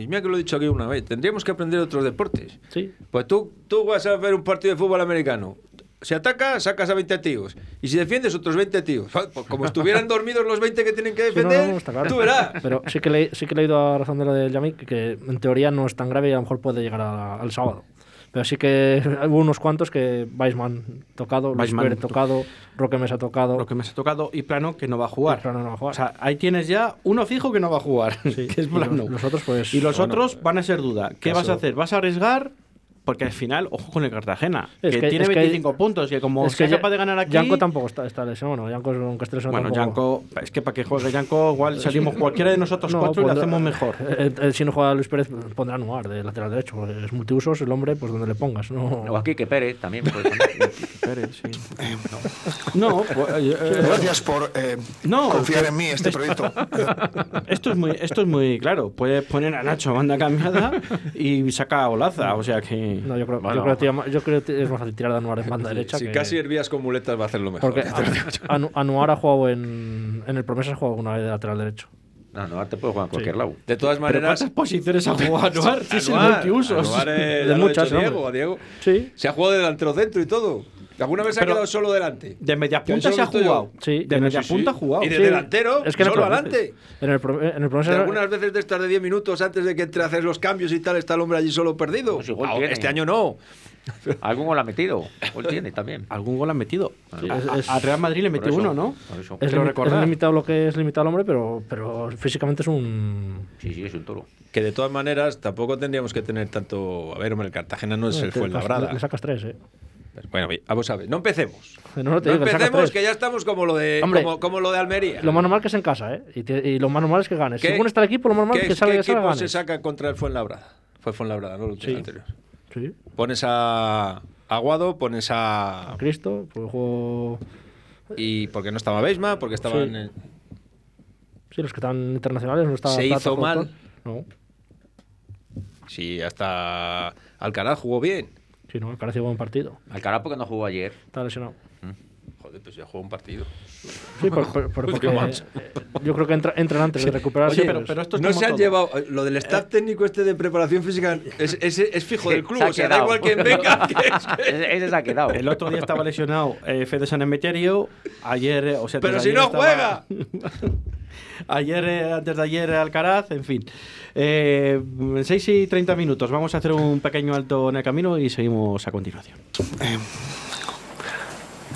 mira que lo he dicho aquí una vez, tendríamos que aprender otros deportes. Sí. Pues tú, tú vas a ver un partido de fútbol americano. Si atacas, sacas a 20 tíos. Y si defiendes, otros 20 tíos. Pues como estuvieran dormidos los 20 que tienen que Sí, no, defender, no, está claro. tú verás. Pero sí que, le, sí que he leído a razón de lo del Yamik que, en teoría no es tan grave y a lo mejor puede llegar a- al sábado. Pero sí que hubo unos cuantos que Weisman tocado, Luis Weisman tocado, Roque Mesa tocado. Lo que me ha tocado y plano que no va a jugar. Plano no va a jugar. O sea, ahí tienes ya uno fijo que no va a jugar, que es y los- plano. los otros, pues, y los bueno, otros van a ser duda. ¿Qué caso- vas a hacer? ¿Vas a arriesgar? Porque al final, ojo con el Cartagena, Es que, que- tiene es que- 25 puntos, que como es sea ya- capaz de ganar aquí... Yanko tampoco está, está lesionado. Bueno, Yanko, lesionado, Bueno, Yanko, es que para que juegue Yanko, igual salimos cualquiera de nosotros No, cuatro y lo hacemos mejor. Eh, eh, si no juega Luis Pérez, pondrá Nuar de lateral derecho. Es multiusos el hombre, pues donde le pongas. No, O aquí que Pérez también. pues, Pérez, sí. No, pues, eh, eh, Gracias por eh, No, confiar que- en mí, este proyecto. esto es muy, esto es muy claro. Puedes poner a Nacho a banda cambiada y saca a Olaza, o sea que. No, yo creo, Bueno. yo creo, que tira- yo creo que es más fácil tirar de Anuar en banda derecha. Si que- casi hervías con muletas va a hacer lo mejor. Porque Anu- Anuar ha jugado en, en el Promesa, ha jugado una vez de lateral derecho. no, no, te puede jugar en cualquier Sí. lado. De todas Pero maneras, ¿cuántas posiciones ha jugado Anuar? El Anuar, multiusos. Anuar, De muchas. Diego, a Diego. Sí. Se ha jugado de delantero centro y todo. ¿Alguna vez se ha Pero- quedado solo delante? De media Que punta se ha jugado. Sí, de en media Sí, sí. punta ha jugado. Y de Sí, delantero, es que el solo adelante. En el, en el profesor- algunas veces de estas de 10 minutos antes de que entre a hacer los cambios y tal, está el hombre allí solo perdido. Pues igual Ah, tiene. este año no. Algún gol ha metido. Gol tiene también. Algún gol han metido. Sí, A- es- a- es- Al Real Madrid le metió eso, uno, ¿no? es, limi- recordar. es limitado lo que es limitado al hombre, pero, pero físicamente es un. Sí, sí, es un toro. Que de todas maneras tampoco tendríamos que tener tanto. A ver, hombre, el Cartagena no es el te- Fuenlabrada. Le sacas tres, ¿eh? Bueno, vamos a ver. No empecemos. No, no te No digo, le sacas empecemos, que ya estamos como lo de, Hombre, como, como lo de Almería. Lo más normal que es en casa, ¿eh? Y, te- y lo más normal es que ganes. ¿Qué- Según está el equipo, lo más normal ¿Qué, es que salga qué equipo ganes. se saca contra el Fuenlabrada? Fue Fuenlabrada, ¿no? El Sí. anterior. Sí. Pones a Aguado, pones a. A Cristo, pues juego. Y porque no estaba Beisma, porque estaba Sí. en el- Sí, los que están internacionales no estaba Se hizo mal. No. Sí, hasta Alcaraz jugó bien. Sí, no, el Caraz buen partido. Alcaraz porque no jugó ayer. Está lesionado. Joder, pues ya jugó un partido. Sí, por, por- por- Pues porque eh, yo creo que entra- entran antes de recuperarse. Oye, pero, pero esto es No se han todo. llevado. Lo del staff técnico este de preparación física es, es- es fijo del club. Se O sea, da igual quien venga. que es que- Ese, se ha quedado. El otro día estaba lesionado eh, Fede San Emeterio. Ayer, eh, o sea, Pero si no estaba- juega. Ayer, eh, antes de ayer, Alcaraz, en fin. Eh, 6 y 30 minutos. Vamos a hacer un pequeño alto en el camino y seguimos a continuación.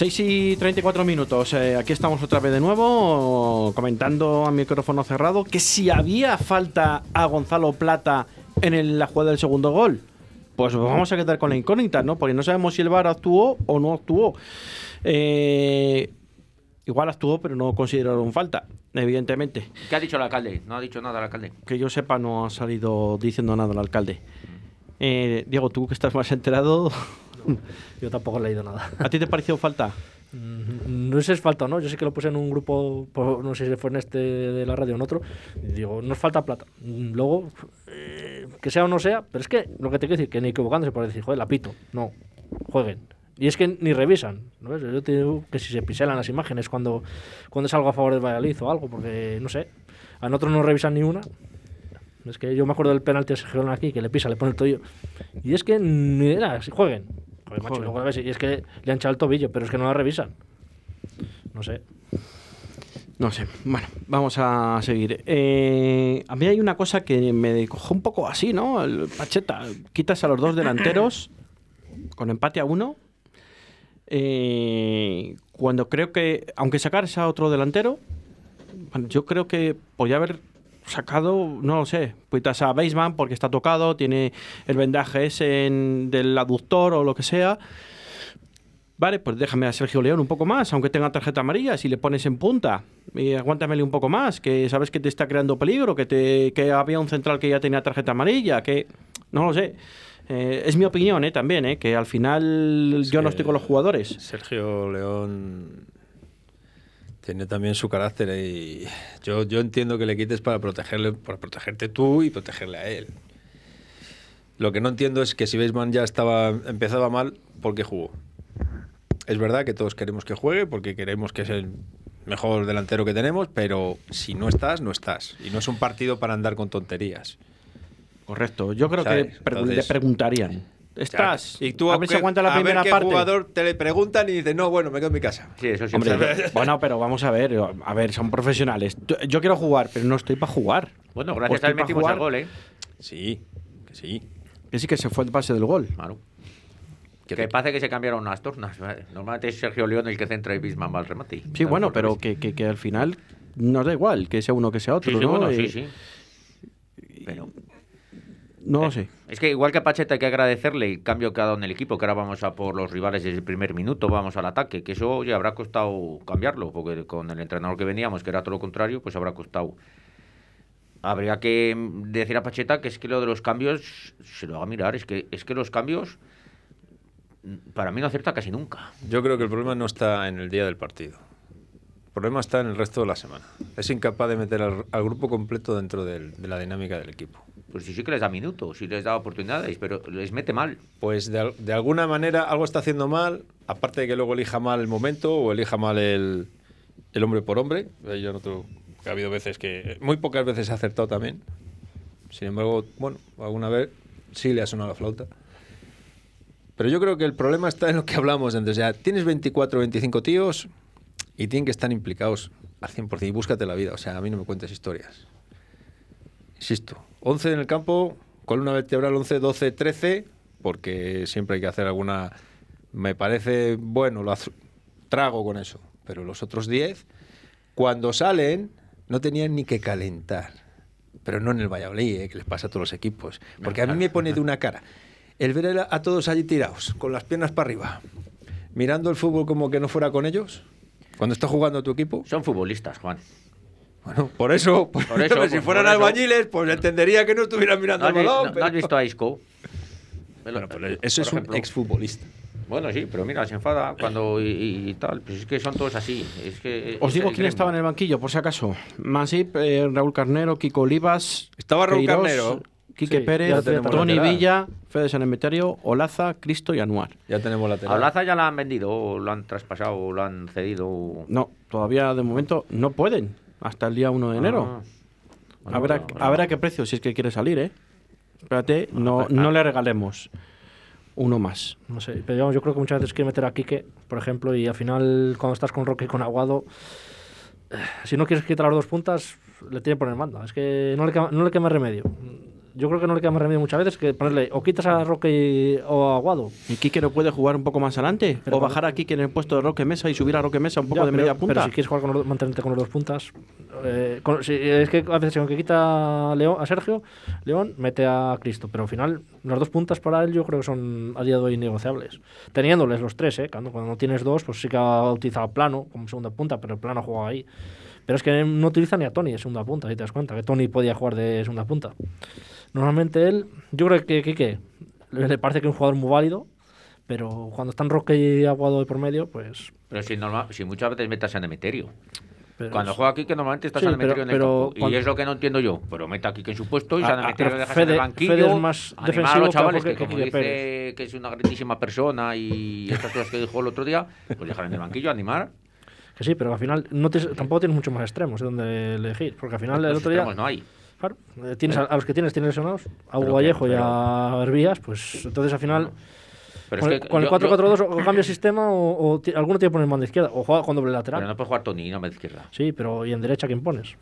6 y 34 minutos. eh, aquí estamos otra vez de nuevo, comentando a micrófono cerrado que si había falta a Gonzalo Plata en el- la jugada del segundo gol, pues vamos a quedar con la incógnita, ¿no? Porque no sabemos si el VAR actuó o no actuó. Eh, igual actuó, pero no consideraron falta, evidentemente. ¿Qué ha dicho el alcalde? No ha dicho nada el alcalde. Que yo sepa, no ha salido diciendo nada el alcalde. Eh, Diego, tú que estás más enterado, Yo tampoco he leído nada. ¿a ti te pareció falta? Mm, No sé si es falta o no. Yo sé que lo puse en un grupo, por- no sé si fue en este de la radio o en otro. Digo, nos falta plata. Mm, Luego, eh, que sea o no sea, pero es que lo que te quiero decir, que ni equivocándose puede decir, joder, la pito. No, jueguen. Y es que ni revisan. ¿no ves? Yo te digo que si se piselan las imágenes cuando, cuando es algo a favor del Valladolid o algo, porque no sé, a nosotros no revisan ni una. Es que yo me acuerdo del penalti a Sergio León aquí, que le pisa, le pone el tobillo. Y es que ni era, si jueguen. Joder, macho, Joder. y es que le han echado el tobillo, pero es que no la revisan. No sé. No sé. Bueno, vamos a seguir. Eh, a mí hay una cosa que me cojo un poco así, ¿no? El Pacheta, quitas a los dos delanteros con empate a uno. Eh, cuando creo que, aunque sacaras a otro delantero, bueno, yo creo que podía haber sacado, no lo sé, quitas a Baseman porque está tocado, tiene el vendaje ese en- del aductor o lo que sea. Vale, pues déjame a Sergio León un poco más, aunque tenga tarjeta amarilla, si le pones en punta. Y aguántamele un poco más, que sabes que te está creando peligro, que, te, que había un central que ya tenía tarjeta amarilla, que... No lo sé. Eh, es mi opinión, ¿eh? También, ¿eh? Que al final yo no estoy con los jugadores. Sergio León tiene también su carácter y yo, yo entiendo que le quites para protegerle, para protegerte tú y protegerle a él. Lo que no entiendo es que si Baseman ya estaba empezaba mal, ¿por qué jugó? Es verdad que todos queremos que juegue porque queremos que es el mejor delantero que tenemos, pero si no estás, no estás. Y no es un partido para andar con tonterías. Correcto. Yo creo ¿Sabes? que pre- le Entonces- preguntarían. ¿Estás? Y tú a ver si aguanta la a ver primera qué parte. jugador te le preguntan y dices, no, bueno, me quedo en mi casa. Sí, eso sí. Hombre, bueno, pero vamos a ver, a ver, son profesionales. Yo- quiero jugar, pero no estoy para jugar. Bueno, gracias a él estoy pa' metimos jugar. el gol, ¿eh? Sí, que sí. Que sí que se fue el pase del gol. Claro. Que parece que se cambiaron las tornas. Normalmente es Sergio León el que centra y Bisman va al remate. Sí, bueno, pero que, que- que al final nos da igual que sea uno que sea otro, Sí, sí, ¿no? bueno, Y- sí, sí. Pero No lo sé. Es que igual que a Pacheta hay que agradecerle el cambio que ha dado en el equipo, que ahora vamos a por los rivales desde el primer minuto, vamos al ataque, que eso ya habrá costado cambiarlo, porque con el entrenador que veníamos, que era todo lo contrario, pues habrá costado. Habría que mm, decir a Pacheta que es que lo de los cambios se lo haga mirar, es que, es que los cambios mm, para mí no acerta casi nunca. Yo creo que el problema no está en el día del partido. El problema está en el resto de la semana. Es incapaz de meter al, al grupo completo dentro del- de la dinámica del equipo. Pues sí, sí que les da minutos, sí les da oportunidades, pero les mete mal. Pues de, al- de alguna manera algo está haciendo mal, aparte de que luego elija mal el momento o elija mal el, el hombre por hombre. Eh, Yo noto que ha habido veces que, muy pocas veces ha acertado también. Sin embargo, bueno, alguna vez sí le ha sonado la flauta. Pero yo creo que el problema está en lo que hablamos antes. O sea, tienes 24 o 25 tíos y tienen que estar implicados al 100% y búscate la vida. O sea, a mí no me cuentes historias. Insisto, 11 en el campo, columna vertebral 11, 12, 13, porque siempre hay que hacer alguna... Me parece bueno, lo trago con eso, pero los otros 10, cuando salen, no tenían ni que calentar. Pero no en el Valladolid, eh, que les pasa a todos los equipos. Porque a mí me pone de una cara el ver a todos allí tirados, con las piernas para arriba, mirando el fútbol como que no fuera con ellos, cuando está jugando tu equipo. Son futbolistas, Juan. Bueno, por eso, por Por eso, eso, si fueran por eso. albañiles, pues entendería que no estuvieran mirando ¿No vi- balón. no- no pero- has visto a Isco? Bueno, pero eso Por es un exfutbolista. Bueno, sí, pero mira, se enfada cuando y, y- y tal. Pues es que son todos así. Es que Os es digo quién gremio. estaba en el banquillo, por si acaso. Masip, eh, Raúl Carnero, Kiko Olivas. Estaba Raúl Queiroz, Carnero. Quique Sí, Pérez, Tony. Villa, Fede San Emeterio, Olaza, Cristo y Anuar. Ya tenemos A lateral. Olaza ya la han vendido, o lo han traspasado, o lo han cedido. No, todavía de momento no pueden. Hasta el día 1 de enero. Ah. Bueno, a, ver a, bueno, bueno. a ver a qué precio, si es que quiere salir, ¿eh? Espérate, no, no le regalemos uno más. No sé, pero digamos, yo creo que muchas veces quiere meter a Quique, por ejemplo, y al final, cuando estás con Roque y con Aguado, eh, si no quieres quitar las dos puntas, le tiene que poner manda. Es que no le, quema- no le quema remedio. Yo creo que no le queda más remedio muchas veces que ponerle o quitas a Roque o a Aguado. ¿Y Quique no puede jugar un poco más adelante? Pero ¿O bajar a Quique en el puesto de Roque Mesa y subir a Roque Mesa un poco Ya, de pero- media punta? Pero si quieres jugar con los, mantenerte con los dos puntas. eh, con- si- es que a veces, aunque quita a, León, a Sergio, León mete a Cristo. Pero al final, las dos puntas para él yo creo que son a día de hoy innegociables. Teniéndoles los tres, ¿eh? Cuando, cuando no tienes dos, pues sí que ha utilizado Plano como segunda punta, pero el Plano juega ahí. Pero es que no utiliza ni a Tony de segunda punta, si te das cuenta, que Tony podía jugar de segunda punta. Normalmente él, yo creo que Quique le parece que es un jugador muy válido, pero cuando están Roque y Aguado de por medio, pues Pero si, normal, si muchas veces metas a Nemeterio. Pero Cuando es- juega aquí, que normalmente está Sí, San Demetrio pero- en el pero campo. Y cuando- es lo que no entiendo yo. Pero meta a Quique en su puesto y Ah, San ah, pero le dejas en el banquillo. Fede es más animar a defensivo los que chavales, Jorge- que, que como dice que es una grandísima persona y estas cosas que dijo el otro día, pues dejar en el banquillo, animar. Que sí, pero al final no tienes- tampoco tienes muchos más extremos de donde elegir. Porque al final el Los otro día. no hay. Claro, eh, tienes a, a los que tienes, tienes lesionados, a Pero Hugo Vallejo que- y a Herbías, pues entonces al final. Pero con, es el- que con el yo- 4-4-2 o cambia el sistema o, o alguno tiene que poner mano izquierda o juega con doble lateral. Pero no puede jugar Tony y no me izquierda. Sí, pero ¿y en derecha quién pones?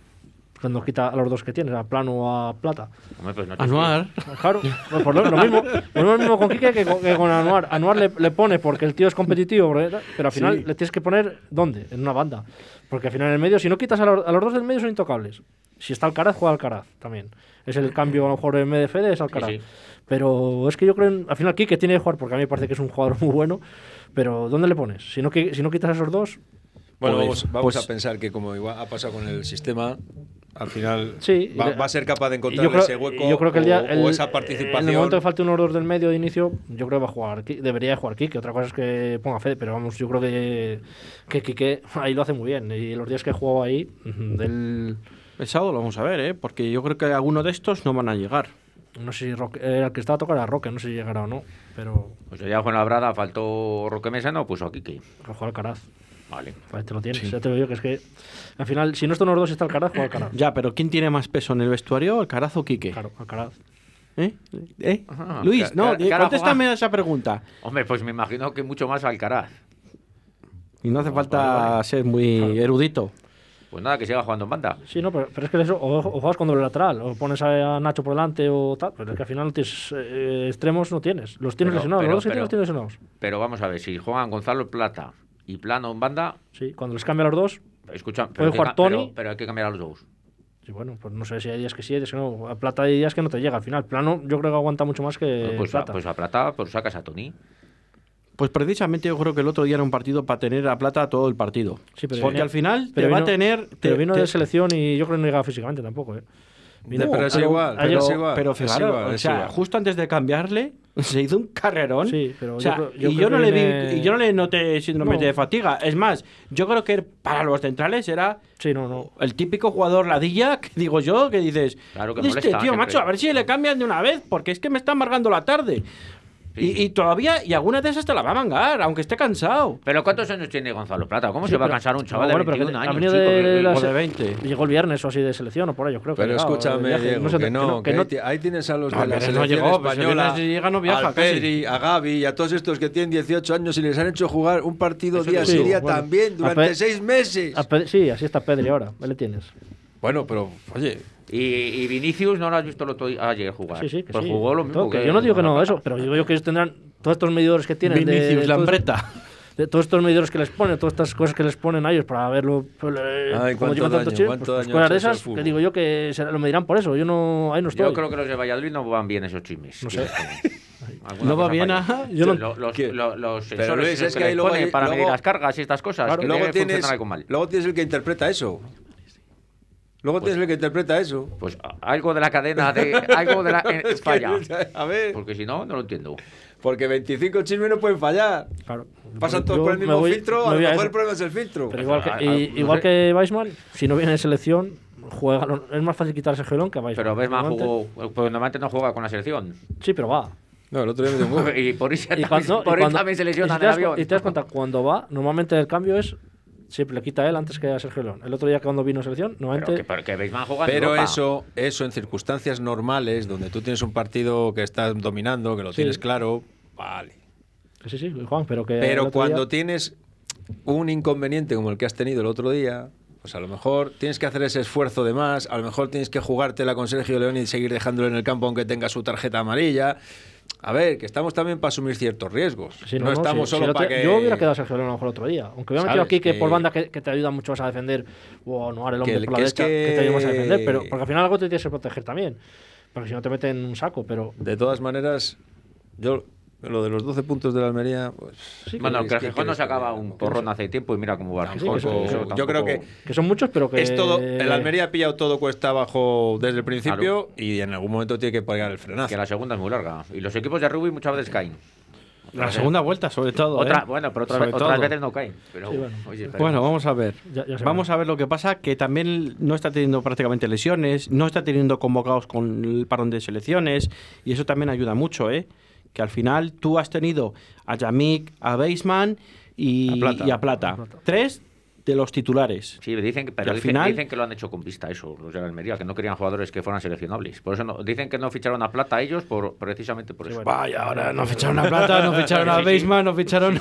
Cuando quita a los dos que tienes, a Plano o a Plata. Hombre, pues no Anuar. Claro, pues por lo, lo mismo, lo mismo, con Quique que con, que con Anuar. Anuar le, le pone porque el tío es competitivo, pero al final Sí. le tienes que poner ¿dónde? En una banda. Porque al final en el medio, si no quitas a, los- a los dos del medio son intocables. Si está Alcaraz, juega Alcaraz también. Es el cambio a lo mejor en medio de Fede, es Alcaraz. sí. Pero es que yo creo, en- al final Quique tiene que jugar porque a mí me parece que es un jugador muy bueno. Pero ¿dónde le pones? Si no, qui- si no quitas a esos dos, Bueno, Pues- vamos, vamos pues- a pensar que como igual ha pasado con el sistema, al final Sí, va, va a ser capaz de encontrar yo creo, ese hueco yo creo que el día, o, el- o esa En el participación. momento que falte uno o dos del medio de inicio, yo creo que va a jugar. Debería de jugar Kike. Otra cosa es que ponga Fede, pero vamos, yo creo que, que Kike ahí lo hace muy bien. Y los días que he jugado ahí, del. El sábado lo vamos a ver, ¿eh? Porque yo creo que alguno de estos no van a llegar. No sé si Roque- era el que estaba a tocar era Roque, no sé si llegará o no. Pero Pues ya con la brada faltó Roque Mesa, no puso a Quique. a jugar Alcaraz. Vale. Ahí te lo tienes. Ya te lo digo que es que al final, si no están los dos está Alcaraz, juega Alcaraz. Ya, pero ¿quién tiene más peso en el vestuario, Alcaraz o Quique? Claro, Alcaraz. ¿Eh? ¿Eh? Ajá. Luis, no, ahora contéstame a esa pregunta. Hombre, pues me imagino que mucho más Alcaraz. Y no hace falta vale, vale. ser muy erudito. Pues nada, que siga jugando en banda. Sí, no, pero, pero es que eso, o, o juegas con doble lateral, o pones a Nacho por delante o tal, pero es que al final tienes, eh, extremos no tienes. Los tienes Pero- lesionados, pero- los dos los tienes lesionados. Pero vamos a ver, si juegan Gonzalo Plata y Plano en banda, Sí, cuando les cambia a los dos, escucha, Puede jugar Tony. pero hay que cambiar a los dos. sí, bueno, pues no sé si hay días que sí, hay días que no. A Plata hay días que no te llega. Al final, Plano yo creo que aguanta mucho más que pues, a, Plata. pues a Plata, pues sacas a Tony. Pues precisamente yo creo que el otro día era un partido para tener a Plata todo el partido. Sí, pero Porque vino- al final pero te va a vino- tener... pero te- vino te- de selección y yo creo que no llegaba físicamente tampoco, ¿eh? Vino- No, pero es igual, pero llegado- es igual. Pero es fijaros, igual, o es sea, igual. justo antes de cambiarle, se hizo un carrerón. Sí, pero O yo sea, creo- yo y yo no le vi, y yo no le noté síndrome No. de fatiga. Es más, yo creo que para los centrales era Sí, no, no. el típico jugador ladilla que digo yo, que dices, Claro que este molesta, tío, siempre. macho, a ver si le cambian de una vez, porque es que me está amargando la tarde. Sí. Y, y todavía, y alguna de esas te la va a mangar, aunque esté cansado. Pero ¿cuántos años tiene Gonzalo Plata? ¿Cómo Sí, se va a cansar un chaval no, bueno, de pero 21 que ha años? chico? de Que- la- de 20. Llegó el viernes o así de selección o por ahí, yo creo que Pero escúchame, de viaje. Diego, sé, que no, que no- ahí, ti- ahí tienes a los No, de la no selección llegó, pues, española, si llega, no viaja al casi. Pedri, a Gavi y a todos estos que tienen 18 años y les han hecho jugar un partido Eso día sí, a día bueno. también A durante seis meses. a sí, así está Pedri ahora, ahí le tienes. Bueno, pero oye, Y, y Vinicius no lo has visto el otro día ayer jugar. Sí, sí, que pues sí. jugó lo mismo. Todo, que yo no digo que no, eso, pero digo yo que ellos tendrán todos estos medidores que tienen. de- Vinicius de, todos- Lambreta. de todos estos medidores que les ponen, todas estas cosas que les ponen a ellos para verlo. pues, eh, Ay, cuánto llevan pues, pues cosas de esas que digo yo que se lo medirán por eso. Yo no, ahí no estoy. Yo creo que los de Valladolid no van bien esos chismes. No que sé. No va bien, ajá. Yo no- Lo- los, los Pero, sensores Luis, es que que ahí ponen hay- para medir luego- las cargas y estas cosas. Claro. que luego tienes, algo mal. luego tienes el que interpreta eso. Luego tienes el que interpreta eso. Pues a- algo de la cadena, de, algo de la, Es que, falla. a ver, Porque si no, no lo entiendo. porque 25 chismes no pueden fallar. Claro. Pasan todos por el mismo voy- filtro, a lo mejor el problema es el filtro. Pero igual que, Ah, y- ah, no igual que Weisman, si no viene en selección, juega, es más fácil quitar a Sergio León que a Weisman. Pero Normalmente- jugó, pues normalmente no juega con la selección. Sí, pero va. No, el otro día me dio un y por eso Y también, cuando, por y eso cuando- también se y lesiona si en el avión. Y te das cuenta, cuando va, normalmente el cambio es siempre le quita a él antes que a Sergio León. El otro día cuando vino a selección, Pero normalmente. que, pero que Beisman juega en Pero Europa. eso, eso en circunstancias normales, donde tú tienes un partido que estás dominando, que lo Sí. tienes claro, vale. Sí, sí, Juan, pero que. Pero cuando día- tienes un inconveniente como el que has tenido el otro día, pues a lo mejor tienes que hacer ese esfuerzo de más, a lo mejor tienes que jugártela con Sergio León y seguir dejándolo en el campo aunque tenga su tarjeta amarilla. A ver, que estamos también para asumir ciertos riesgos. Sí, no, estamos sí, solo para que... Yo hubiera quedado Sergio León a lo mejor otro día. Aunque hubiera metido aquí que, por banda que, que te ayuda mucho más a defender, o no el hombre Que- por la derecha, que... te ayuda más a defender. Pero, porque al final algo te tienes que proteger también. Porque si no te meten en un saco, pero. De todas maneras, yo lo de los 12 puntos de la Almería, pues... bueno, es que el que Gijón no se acaba un porrón hace tiempo y mira cómo va el Sí, Gijón. que eso- Eso yo creo que Que son muchos, pero que. Es todo, el Almería ha pillado todo cuesta abajo desde el principio y en algún momento tiene que pagar el frenazo. Que la segunda es muy larga. Y los equipos de rugby muchas veces caen. La segunda vuelta, sobre todo. Otra, ¿eh? Bueno, pero otra vez- otras todo. veces no caen. Pero, Sí, bueno. oye. Bueno, vamos a ver. Ya- ya se vamos a ver lo que pasa, que también no está teniendo prácticamente lesiones, no está teniendo convocados con el parón de selecciones, y eso también ayuda mucho, ¿eh? Que al final tú has tenido a Yamik, a Baseman y A Plata. y a Plata. Tres de los titulares. Sí, dicen, que- Que pero al dicen, final- dicen que lo han hecho con vista eso, los de la Almería, que no querían jugadores que fueran seleccionables. Por eso no, dicen que no ficharon a Plata ellos por, precisamente por eso. Vaya, ahora no ficharon a Plata, no ficharon a Sí, sí. Baseman, no ficharon...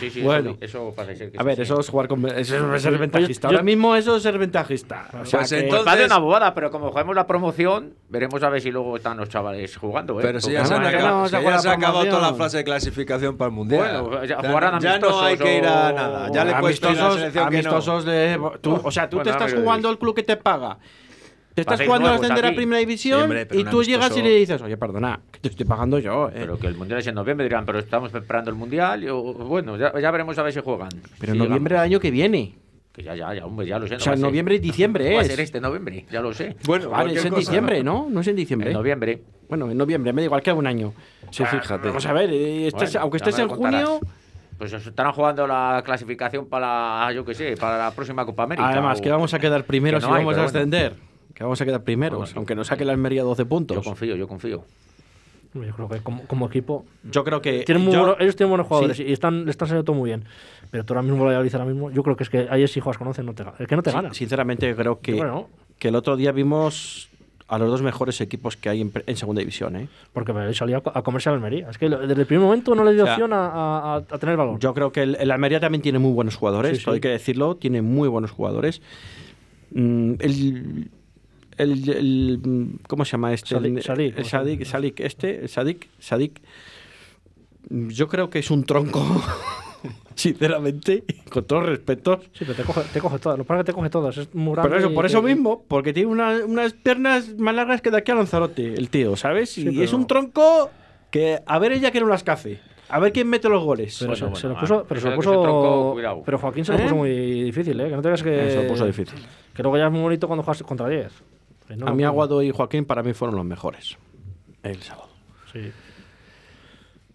Sí, sí, bueno. eso, eso pasa ser que A sí, ver, sí. eso es jugar con... Eso es ser ventajista. yo- Ahora mismo eso es ser ventajista. O sea Pues que- entonces- Parece una bobada, pero como jugamos la promoción, veremos a ver si luego están los chavales jugando. ¿eh? Pero si ya se, han Bueno, acabado, si ya se ha acabado toda la fase de clasificación para el Mundial. Bueno, ya Ya- no hay que ir a nada. Ya le cuesta a la selección que no. amistosos de- tú- o sea, tú Bueno, te estás jugando el club que te paga. Te estás jugando a ascender a primera división Sí, hombre, pero y tú llegas y le dices, oye, perdona, que te estoy pagando yo, eh. Pero que el mundial es en noviembre, dirán, pero estamos preparando el mundial. y, o- bueno, ya, ya veremos a ver si juegan. Pero Si en noviembre del año que viene. Que ya, ya, ya, hombre, ya lo sé. O no sea, ser- noviembre y diciembre no Va a es. ser este noviembre, ya lo sé. Bueno, Vale, es en cosa. diciembre, ¿no? No es en diciembre. En noviembre. Bueno, en noviembre, me da igual que un año. Sí, fíjate. Vamos a ver, eh, estés- Bueno, aunque estés en lo contarás. Pues estarán jugando la clasificación para, yo qué sé, para la próxima Copa América. además, o- que vamos a quedar primeros que hay, vamos a pero bueno. ascender. Que vamos a quedar primeros, Bueno, aunque nos saque la Almería 12 puntos. Yo confío, yo confío. Yo creo que como, como equipo. Yo creo que. Tienen muy yo- buenos- ellos tienen buenos jugadores Sí. y están, le están saliendo todo muy bien. Pero tú ahora mismo, Valladolid ahora mismo, yo creo que es que ahí si juegas con 11 no te, el que no te Sí, gana. Sinceramente, creo que, Bueno. que el otro día vimos a los dos mejores equipos que hay en, en segunda división. ¿eh? Porque salía a co- a comerse a la Almería. Es que desde el primer momento no le dio O sea, opción a, a- a- a tener balón. Yo creo que el, el Almería también tiene muy buenos jugadores, Sí, hay que decirlo, tiene muy buenos jugadores. Mm, el, el, el- ¿Cómo se llama este? Sadik- El- Sadik, el Sadik, Sadik, este, Sadik, Sadik. Yo creo que es un tronco, sinceramente, con todos respetos. Sí, pero te coge, te coge todas. Lo que pasa es que te coge todas. Es muy grande Por eso, por que- eso mismo, porque tiene una- unas piernas más largas que de aquí a Lanzarote, el tío, ¿sabes? Y Sí, pero- es un tronco que a ver ella que no las cace. A ver quién mete los goles. Pero, Bueno, se, se bueno, lo puso, pero eso se lo que puso. tronco, cuidado. pero Joaquín se lo ¿Eh? puso muy difícil, ¿eh? Que no te que. Se lo puso difícil. Que luego ya es muy bonito cuando juegas contra 10. Que no a mí. Aguado y Joaquín para mí fueron los mejores. El sábado. Sí.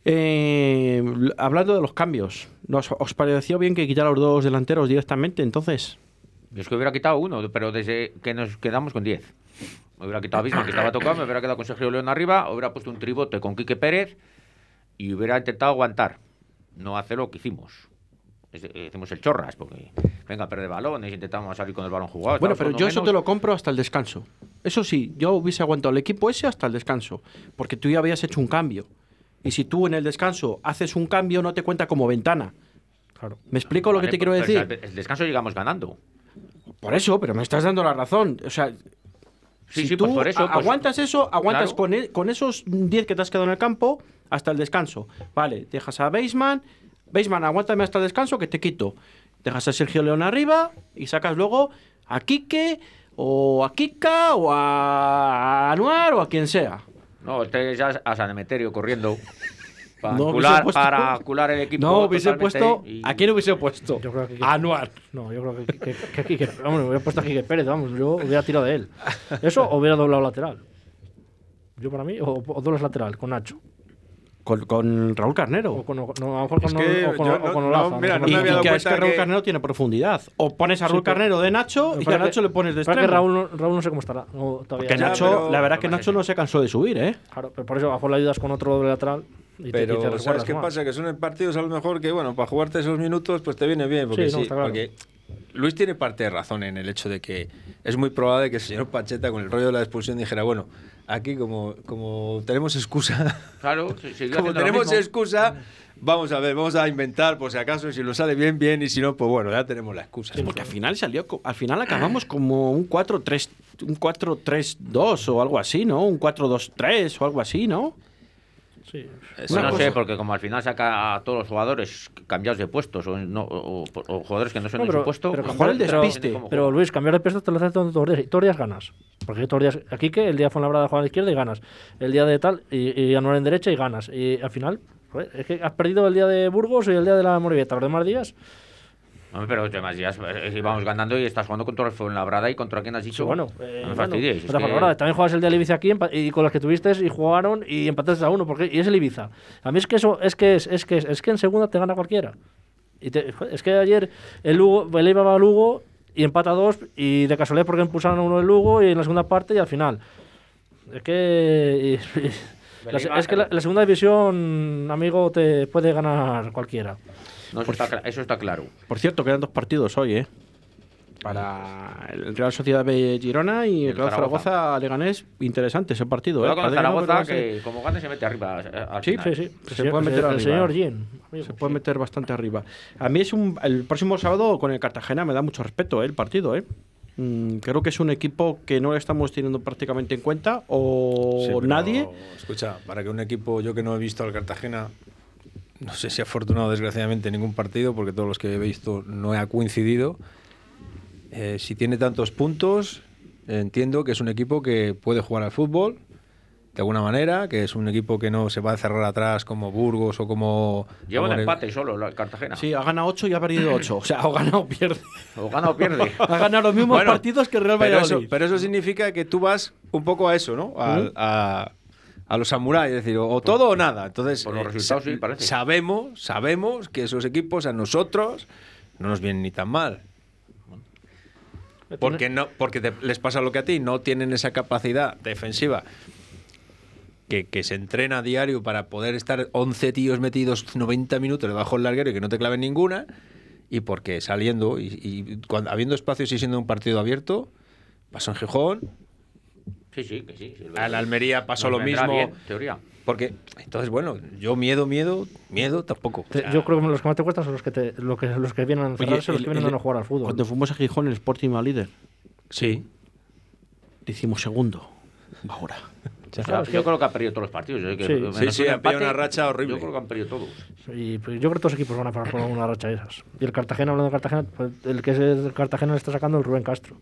Eh, hablando de los cambios, ¿nos, ¿os pareció bien que quitara los dos delanteros directamente entonces? Yo es que hubiera quitado uno, pero desde que nos quedamos con 10. Me hubiera quitado a Bismarck, que estaba tocado, me hubiera quedado con Sergio León arriba, hubiera puesto un tribote con Quique Pérez y hubiera intentado aguantar. No hacer lo que hicimos. Hicimos el chorras, porque venga a perder balones, intentamos salir con el balón jugado. Bueno, pero yo uno eso te menos. lo compro hasta el descanso. Eso sí, yo hubiese aguantado el equipo ese hasta el descanso, porque tú ya habías hecho un cambio. Y si tú en el descanso haces un cambio, no te cuenta como ventana. Claro. ¿Me explico lo que te quiero decir? El descanso llegamos ganando. Por eso, pero me estás dando la razón. O sea, Sí, si sí, tú pues por eso, pues- aguantas eso, aguantas Claro. con, e- con esos 10 que te has quedado en el campo hasta el descanso. Vale, dejas a Baseman. Baseman, aguántame hasta el descanso que te quito. Dejas a Sergio León arriba y sacas luego a Quique o a Kika o a Anuar o a quien sea. No, este ya a San Emeterio corriendo. Para, No cular, puesto- para cular el equipo. No, hubiese puesto. y- ¿A quién hubiese puesto? Yo creo que. A Anuar. No, yo creo que, que, que, que, que- vamos, hubiera puesto a Quique Pérez, vamos, yo hubiera tirado de él. Eso o hubiera doblado lateral. Yo para mí, o, o dobles lateral, con Nacho. Con, con Raúl Carnero. O con, no, a lo mejor Es con, que o con, yo o no- con no, Olaza, mira, no me había y dado que es que Raúl que- Carnero tiene profundidad. O pones a Raúl pero- Carnero de Nacho y que a Nacho le pones de extremo. que Raúl, no- Raúl no sé cómo estará. no, todavía. Que Ya, Nacho, pero- la verdad que pero Nacho no se cansó de subir, ¿eh? Claro, pero por eso a lo mejor le ayudas con otro doble lateral. Y te, y te Pero, ¿sabes resguardas qué más. pasa? Que son partidos a lo mejor que, bueno, para jugarte esos minutos, pues te viene bien. Porque Sí, no, sí, está claro. porque Luis tiene parte de razón en el hecho de que es muy probable que el señor Pacheta, con el rollo de la expulsión, dijera, bueno, aquí como, como tenemos excusa, Claro, sí, como tenemos excusa, vamos a ver, vamos a inventar por si acaso, si lo sale bien, bien, y si no, pues bueno, ya tenemos la excusa. Porque al final salió, al final acabamos como un 4-3, un 4-3-2 o algo así, ¿no? Un 4-2-3 o algo así, ¿no? Sí. Una no cosa- sé, porque como al final saca a todos los jugadores cambiados de puestos o, no- o- jugadores que no son No, de su puesto. pero, cambiar- no pero- pero. Luis, cambiar de puesto te lo haces todos los días y todos los días ganas. Porque todos los días, aquí que el día fue la brada juega a la izquierda y ganas. El día de tal y, y anular en derecha y ganas. Y al final, joder, es que has perdido el día de Burgos y el día de la Moribeta. Los demás días, Hombre, pero demás días eh, íbamos ganando y estás jugando contra el Fuenlabrada y contra quién has dicho. sí, bueno. no eh, me bueno, fastidiéis. es otra que- palabra, También juegas el del Ibiza aquí y con los que tuviste y jugaron y empataste a uno. Porque, y es el Ibiza. A mí es que eso es que es, es que es, es que en segunda te gana cualquiera. Y te- es que ayer el Lugo, el Eibar va a Lugo y empata a dos y de casualidad porque impulsaron a uno el Lugo y en la segunda parte y al final. Es que y- y- la se- Eibar- es que la, la segunda división, amigo, te puede ganar cualquiera. No, eso, está, cla- eso está claro. Por cierto, quedan dos partidos hoy, ¿eh? Para el Real Sociedad de Girona y el el Real Zaragoza. Zaragoza Leganés. Interesante ese partido, ¿eh? Con el Zaragoza, que como gane se mete arriba eh, al Sí, final. sí, sí. Se puede meter el- señor amigo, Se puede meter bastante arriba. A mí es un. El próximo sábado con el Cartagena me da mucho respeto, ¿eh? El partido, ¿eh? Mm, creo que es un equipo que no le estamos teniendo prácticamente en cuenta o Sí, pero, nadie. Escucha, para que un equipo, yo que no he visto al Cartagena, no sé si afortunado desgraciadamente en ningún partido, porque todos los que he visto no ha coincidido. eh, si tiene tantos puntos, entiendo que es un equipo que puede jugar al fútbol de alguna manera, que es un equipo que no se va a cerrar atrás como Burgos o como. Lleva un empate solo el Cartagena. Sí, ha ganado 8 y ha perdido 8. O sea, o gana o pierde. O gana o pierde. Ha ganado los mismos Bueno, partidos que Real pero Valladolid. eso, pero eso significa que tú vas un poco a eso, ¿no? Al- Ujú. a, a los samuráis, es decir, o, o todo o nada. Entonces, por los eh, resultados sí, parece. sabemos, sabemos que esos equipos a nosotros no nos vienen ni tan mal. Porque no, porque te- les pasa lo que a ti, no tienen esa capacidad defensiva que, que se entrena a diario para poder estar 11 tíos metidos 90 minutos debajo del larguero y que no te claven ninguna. Y porque saliendo y, y cuando, habiendo espacios y siendo un partido abierto, pasó en Gijón, Sí, sí, que sí. sí, al Almería pasó lo mismo. bien, teoría. Porque, entonces, bueno, yo miedo, miedo, miedo tampoco. Te- yo creo que los que más te cuestan son los que, te, lo que, los que vienen a encerrarse, los el- que vienen el- a no jugar al fútbol. Cuando fuimos a Gijón, el Sporting va líder. Sí. Hicimos segundo. Ahora. O sea, yo creo que han perdido todos los partidos. yo sé que Sí. Sí, sí, pillado empate, una racha horrible. Yo creo que han perdido todos. Y pues, yo creo que todos los equipos van a parar por una racha de esas. Y el Cartagena, hablando de Cartagena, pues, el que es el Cartagena le está sacando el Rubén Castro.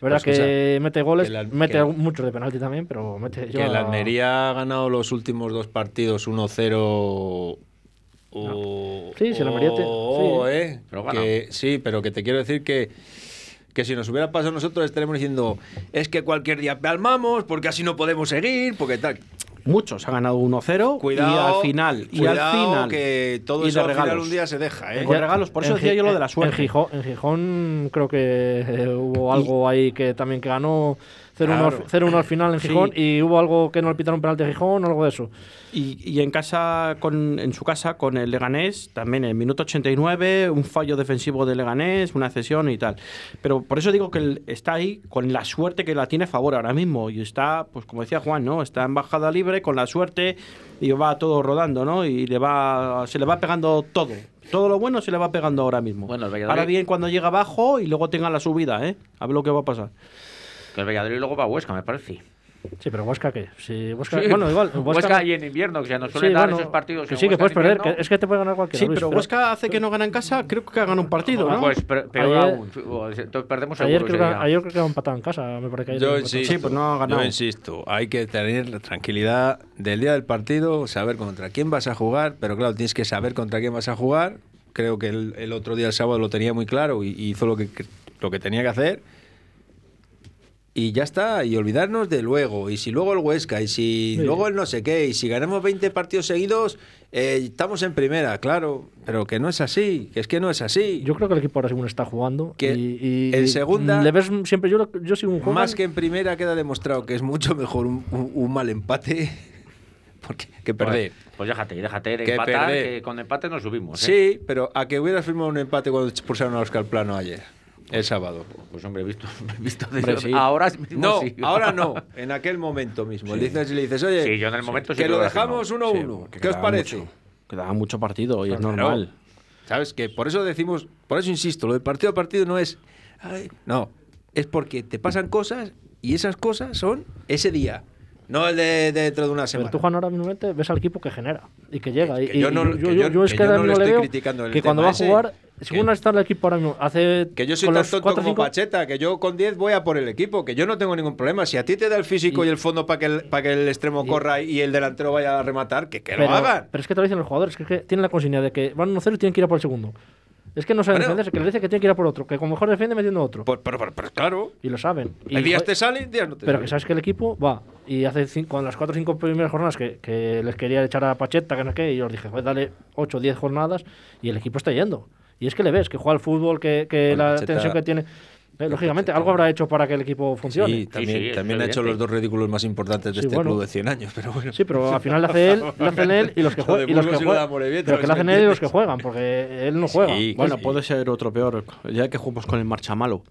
Es verdad Pues, que escucha, mete goles, que mete que- muchos de penalti también, pero mete. Que lleva- el Almería ha ganado los últimos dos partidos 1-0. o- Sí, sí, el Almería te- o- sí. eh, Pero que- sí, pero que te quiero decir que, que si nos hubiera pasado a nosotros estaremos diciendo es que cualquier día palmamos porque así no podemos seguir, porque tal. Muchos ha ganado 1-0 Cuidado, y al final. Y al cuidado final. que todo y eso de al final regalos. un día se deja, ¿eh? Con regalos, por eso En decía yo lo de la suerte. En Gijón, en Gijón creo que eh, hubo algo ahí que también que ganó 0-1 al- Claro. 0-1 al final en Sí. Gijón y hubo algo que no le pitaron penalti a Gijón o algo de eso. Y, y en casa, con, en su casa, con el Leganés, también en el minuto 89, un fallo defensivo de Leganés, una cesión y tal. Pero por eso digo que él está ahí con la suerte que la tiene a favor ahora mismo. Y está, pues como decía Juan, ¿no? Está en bajada libre con la suerte y va todo rodando, ¿no? Y le va, se le va pegando todo. Todo lo bueno se le va pegando ahora mismo. Bueno, ahora bien, cuando llega abajo y luego tenga la subida, ¿eh? A ver lo que va a pasar. Que el Valladolid luego va a Huesca, me parece. Sí, pero Huesca qué? Si Huesca, Sí, bueno, igual. Huesca, y en invierno, que ya nos suelen Sí, dar bueno, esos partidos. Que sí, que Huesca puedes en perder. que es que te puede ganar cualquiera. Sí, Luis, pero Huesca hace que no gana en casa, creo que ha ganado un partido, ¿no? Pues pe- peor Ayer- aún. Entonces perdemos Ayer creo, que, día. ayer creo que ha empatado en casa. Me parece que ayer Yo insisto, Sí, pues no ha ganado. yo insisto, hay que tener la tranquilidad del día del partido, saber contra quién vas a jugar, pero claro, tienes que saber contra quién vas a jugar. Creo que el, el otro día, el sábado, lo tenía muy claro y, y hizo lo que, lo que tenía que hacer. Y ya está, y olvidarnos de luego, y si luego el Huesca, y si Sí. luego el no sé qué, y si ganamos 20 partidos seguidos, eh, estamos en primera, claro, pero que no es así, que es que no es así. Yo creo que el equipo ahora según está jugando. Que y, y- en y segunda- Le ves siempre. Yo, lo- yo sigo un juego. Más que en primera queda demostrado que es mucho mejor un, un- un mal empate porque, que perder. Pues, pues déjate, déjate de Que empatar, perder. que con empate nos subimos. ¿eh? Sí, pero a que hubieras firmado un empate cuando expulsaron a Oscar Plano ayer. El sábado. Pues hombre, visto, visto de Hombre, sí. ahora mismo No, sí. ahora no, en aquel momento mismo. Le dices y le dices, oye, Sí, yo en el momento sí que que lo dejamos no. 1-1. porque ¿Qué os parece? mucho. Quedaba mucho partido y es Claro. normal. ¿Sabes? Que por eso decimos, por eso insisto, lo de partido a partido no es. "Ay", no, es porque te pasan cosas y esas cosas son ese día, no el de, de dentro de una Pero semana. tú, Juan, ahora mismamente ves al equipo que genera y que llega. Que- y, que yo y no- que yo- yo- yo es que que yo no le mismo estoy criticando el que cuando va a jugar, según está el equipo ahora mismo, hace. Que yo soy tan tonto como Pacheta, que yo con 10 voy a por el equipo, que yo no tengo ningún problema. Si a ti te da el físico y, el fondo para que, el, para que el extremo corra y el delantero vaya a rematar, que, que pero, lo hagan. pero es que te lo dicen los jugadores, que, es que tienen la consigna de que van 1-0 y tienen que ir a por el segundo. Es que no saben Bueno. defenderse, que les dice que tienen que ir a por otro, que como mejor defiende metiendo otro. Pues, pero, pero- pero claro, y lo saben. Y, hay días te salen, días no te Pero salen. que sabes que el equipo va. Y hace cinco, con las 4 o 5 primeras jornadas que, que les quería echar a Pacheta, que no sé qué, y yo les dije, joder, dale 8 o 10 jornadas y el equipo está yendo. Y es que le ves, que juega al fútbol, que, que Bueno, la Pacheta- tensión que tiene. Lógicamente, algo habrá hecho para que el equipo funcione. Sí, también, sí, también ha hecho los dos ridículos más importantes de Sí, este bueno. club de 100 años, pero bueno. Sí, pero al final le hace él, le hacen él y los que Lo de juegan. Y los que Burgos y lo Pero que si hacen él y los que juegan, porque él no juega. Sí, Bueno, sí. puede ser otro peor, ya que jugamos con el marchamalo.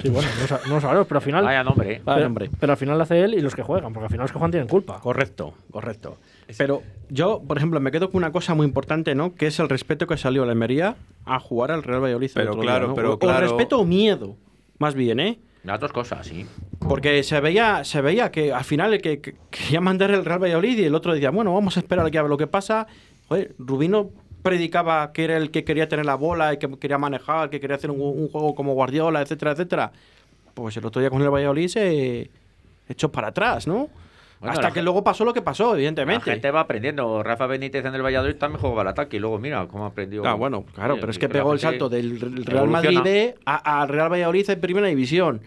Sí, bueno, no, no lo sabemos, pero al final. Vaya nombre, ¿eh? Vaya pero, nombre. pero al final le hace él y los que juegan, porque al final los que juegan tienen culpa. Correcto, correcto. Pero yo, por ejemplo, me quedo con una cosa muy importante, ¿no? Que es el respeto que salió la Almería a jugar al Real Valladolid. Pero otro claro, día, ¿no? pero O- o claro. respeto o miedo, más bien, ¿eh? Las dos cosas, sí. Porque se veía, se veía que al final el que, que quería mandar el Real Valladolid y el otro decía, bueno, vamos a esperar a que a ver lo que pasa. Joder, Rubino predicaba que era el que quería tener la bola y que quería manejar, que quería hacer un, un juego como Guardiola, etcétera, etcétera. Pues el otro día con el Valladolid se echó para atrás, ¿no? Bueno, Hasta la que luego pasó lo que pasó, La evidentemente. gente va aprendiendo. Rafa Benítez en el Valladolid también jugaba al ataque y luego mira cómo aprendió. Ah, bueno, claro, Sí, pero es que la pegó el salto del Real evoluciona. Madrid al Real Valladolid en primera división.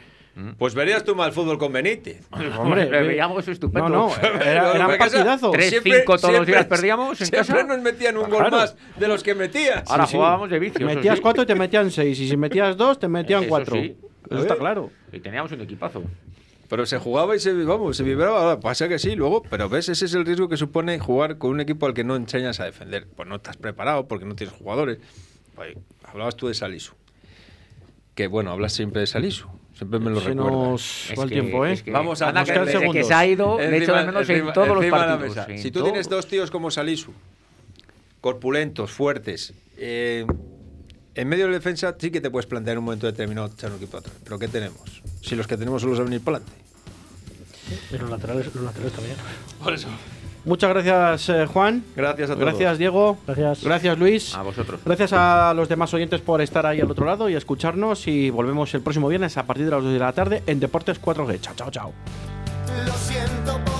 Pues verías tú mal fútbol con Benítez. Hombre, veíamos estupendo. No, no, era, eran partidazos. Tres, Siempre- cinco todos los siempre- días perdíamos en Siempre casa. nos metían un Ah, gol claro. más de los que metías. Ahora Sí, sí. jugábamos de vicio. eso Metías sí. cuatro y te metían seis. Y si metías dos, te metían Eso cuatro. sí. Eso está claro. Y teníamos un equipazo. Pero se jugaba y se, vamos, se vibraba. Pasa que sí, luego, pero ves, ese es el riesgo que supone jugar con un equipo al que no enseñas a defender. Pues no estás preparado porque no tienes jugadores. Pues, hablabas tú de Salisu. Que bueno, hablas siempre de Salisu. Siempre me lo Se recuerdas. nos Es va el que- tiempo, ¿eh? es que- Vamos a anda, que desde que se ha ido, le echo de Encima- menos en encima- todos los encima de la partidos. mesa. Si tú todo. tienes dos tíos como Salisu, corpulentos, fuertes, eh, en medio de la defensa sí que te puedes plantear en un momento determinado echar un equipo atrás. Pero ¿qué tenemos? Si los que tenemos solo saben ir para adelante. Y los laterales, los laterales también. Por eso. Muchas gracias, eh, Juan. Gracias a todos. Gracias, Diego. Gracias. Gracias, Luis. A vosotros. Gracias a los demás oyentes por estar ahí al otro lado y escucharnos. Y volvemos el próximo viernes a partir de las 2 de la tarde en Deportes 4G. Chao, chao, chao. Lo siento por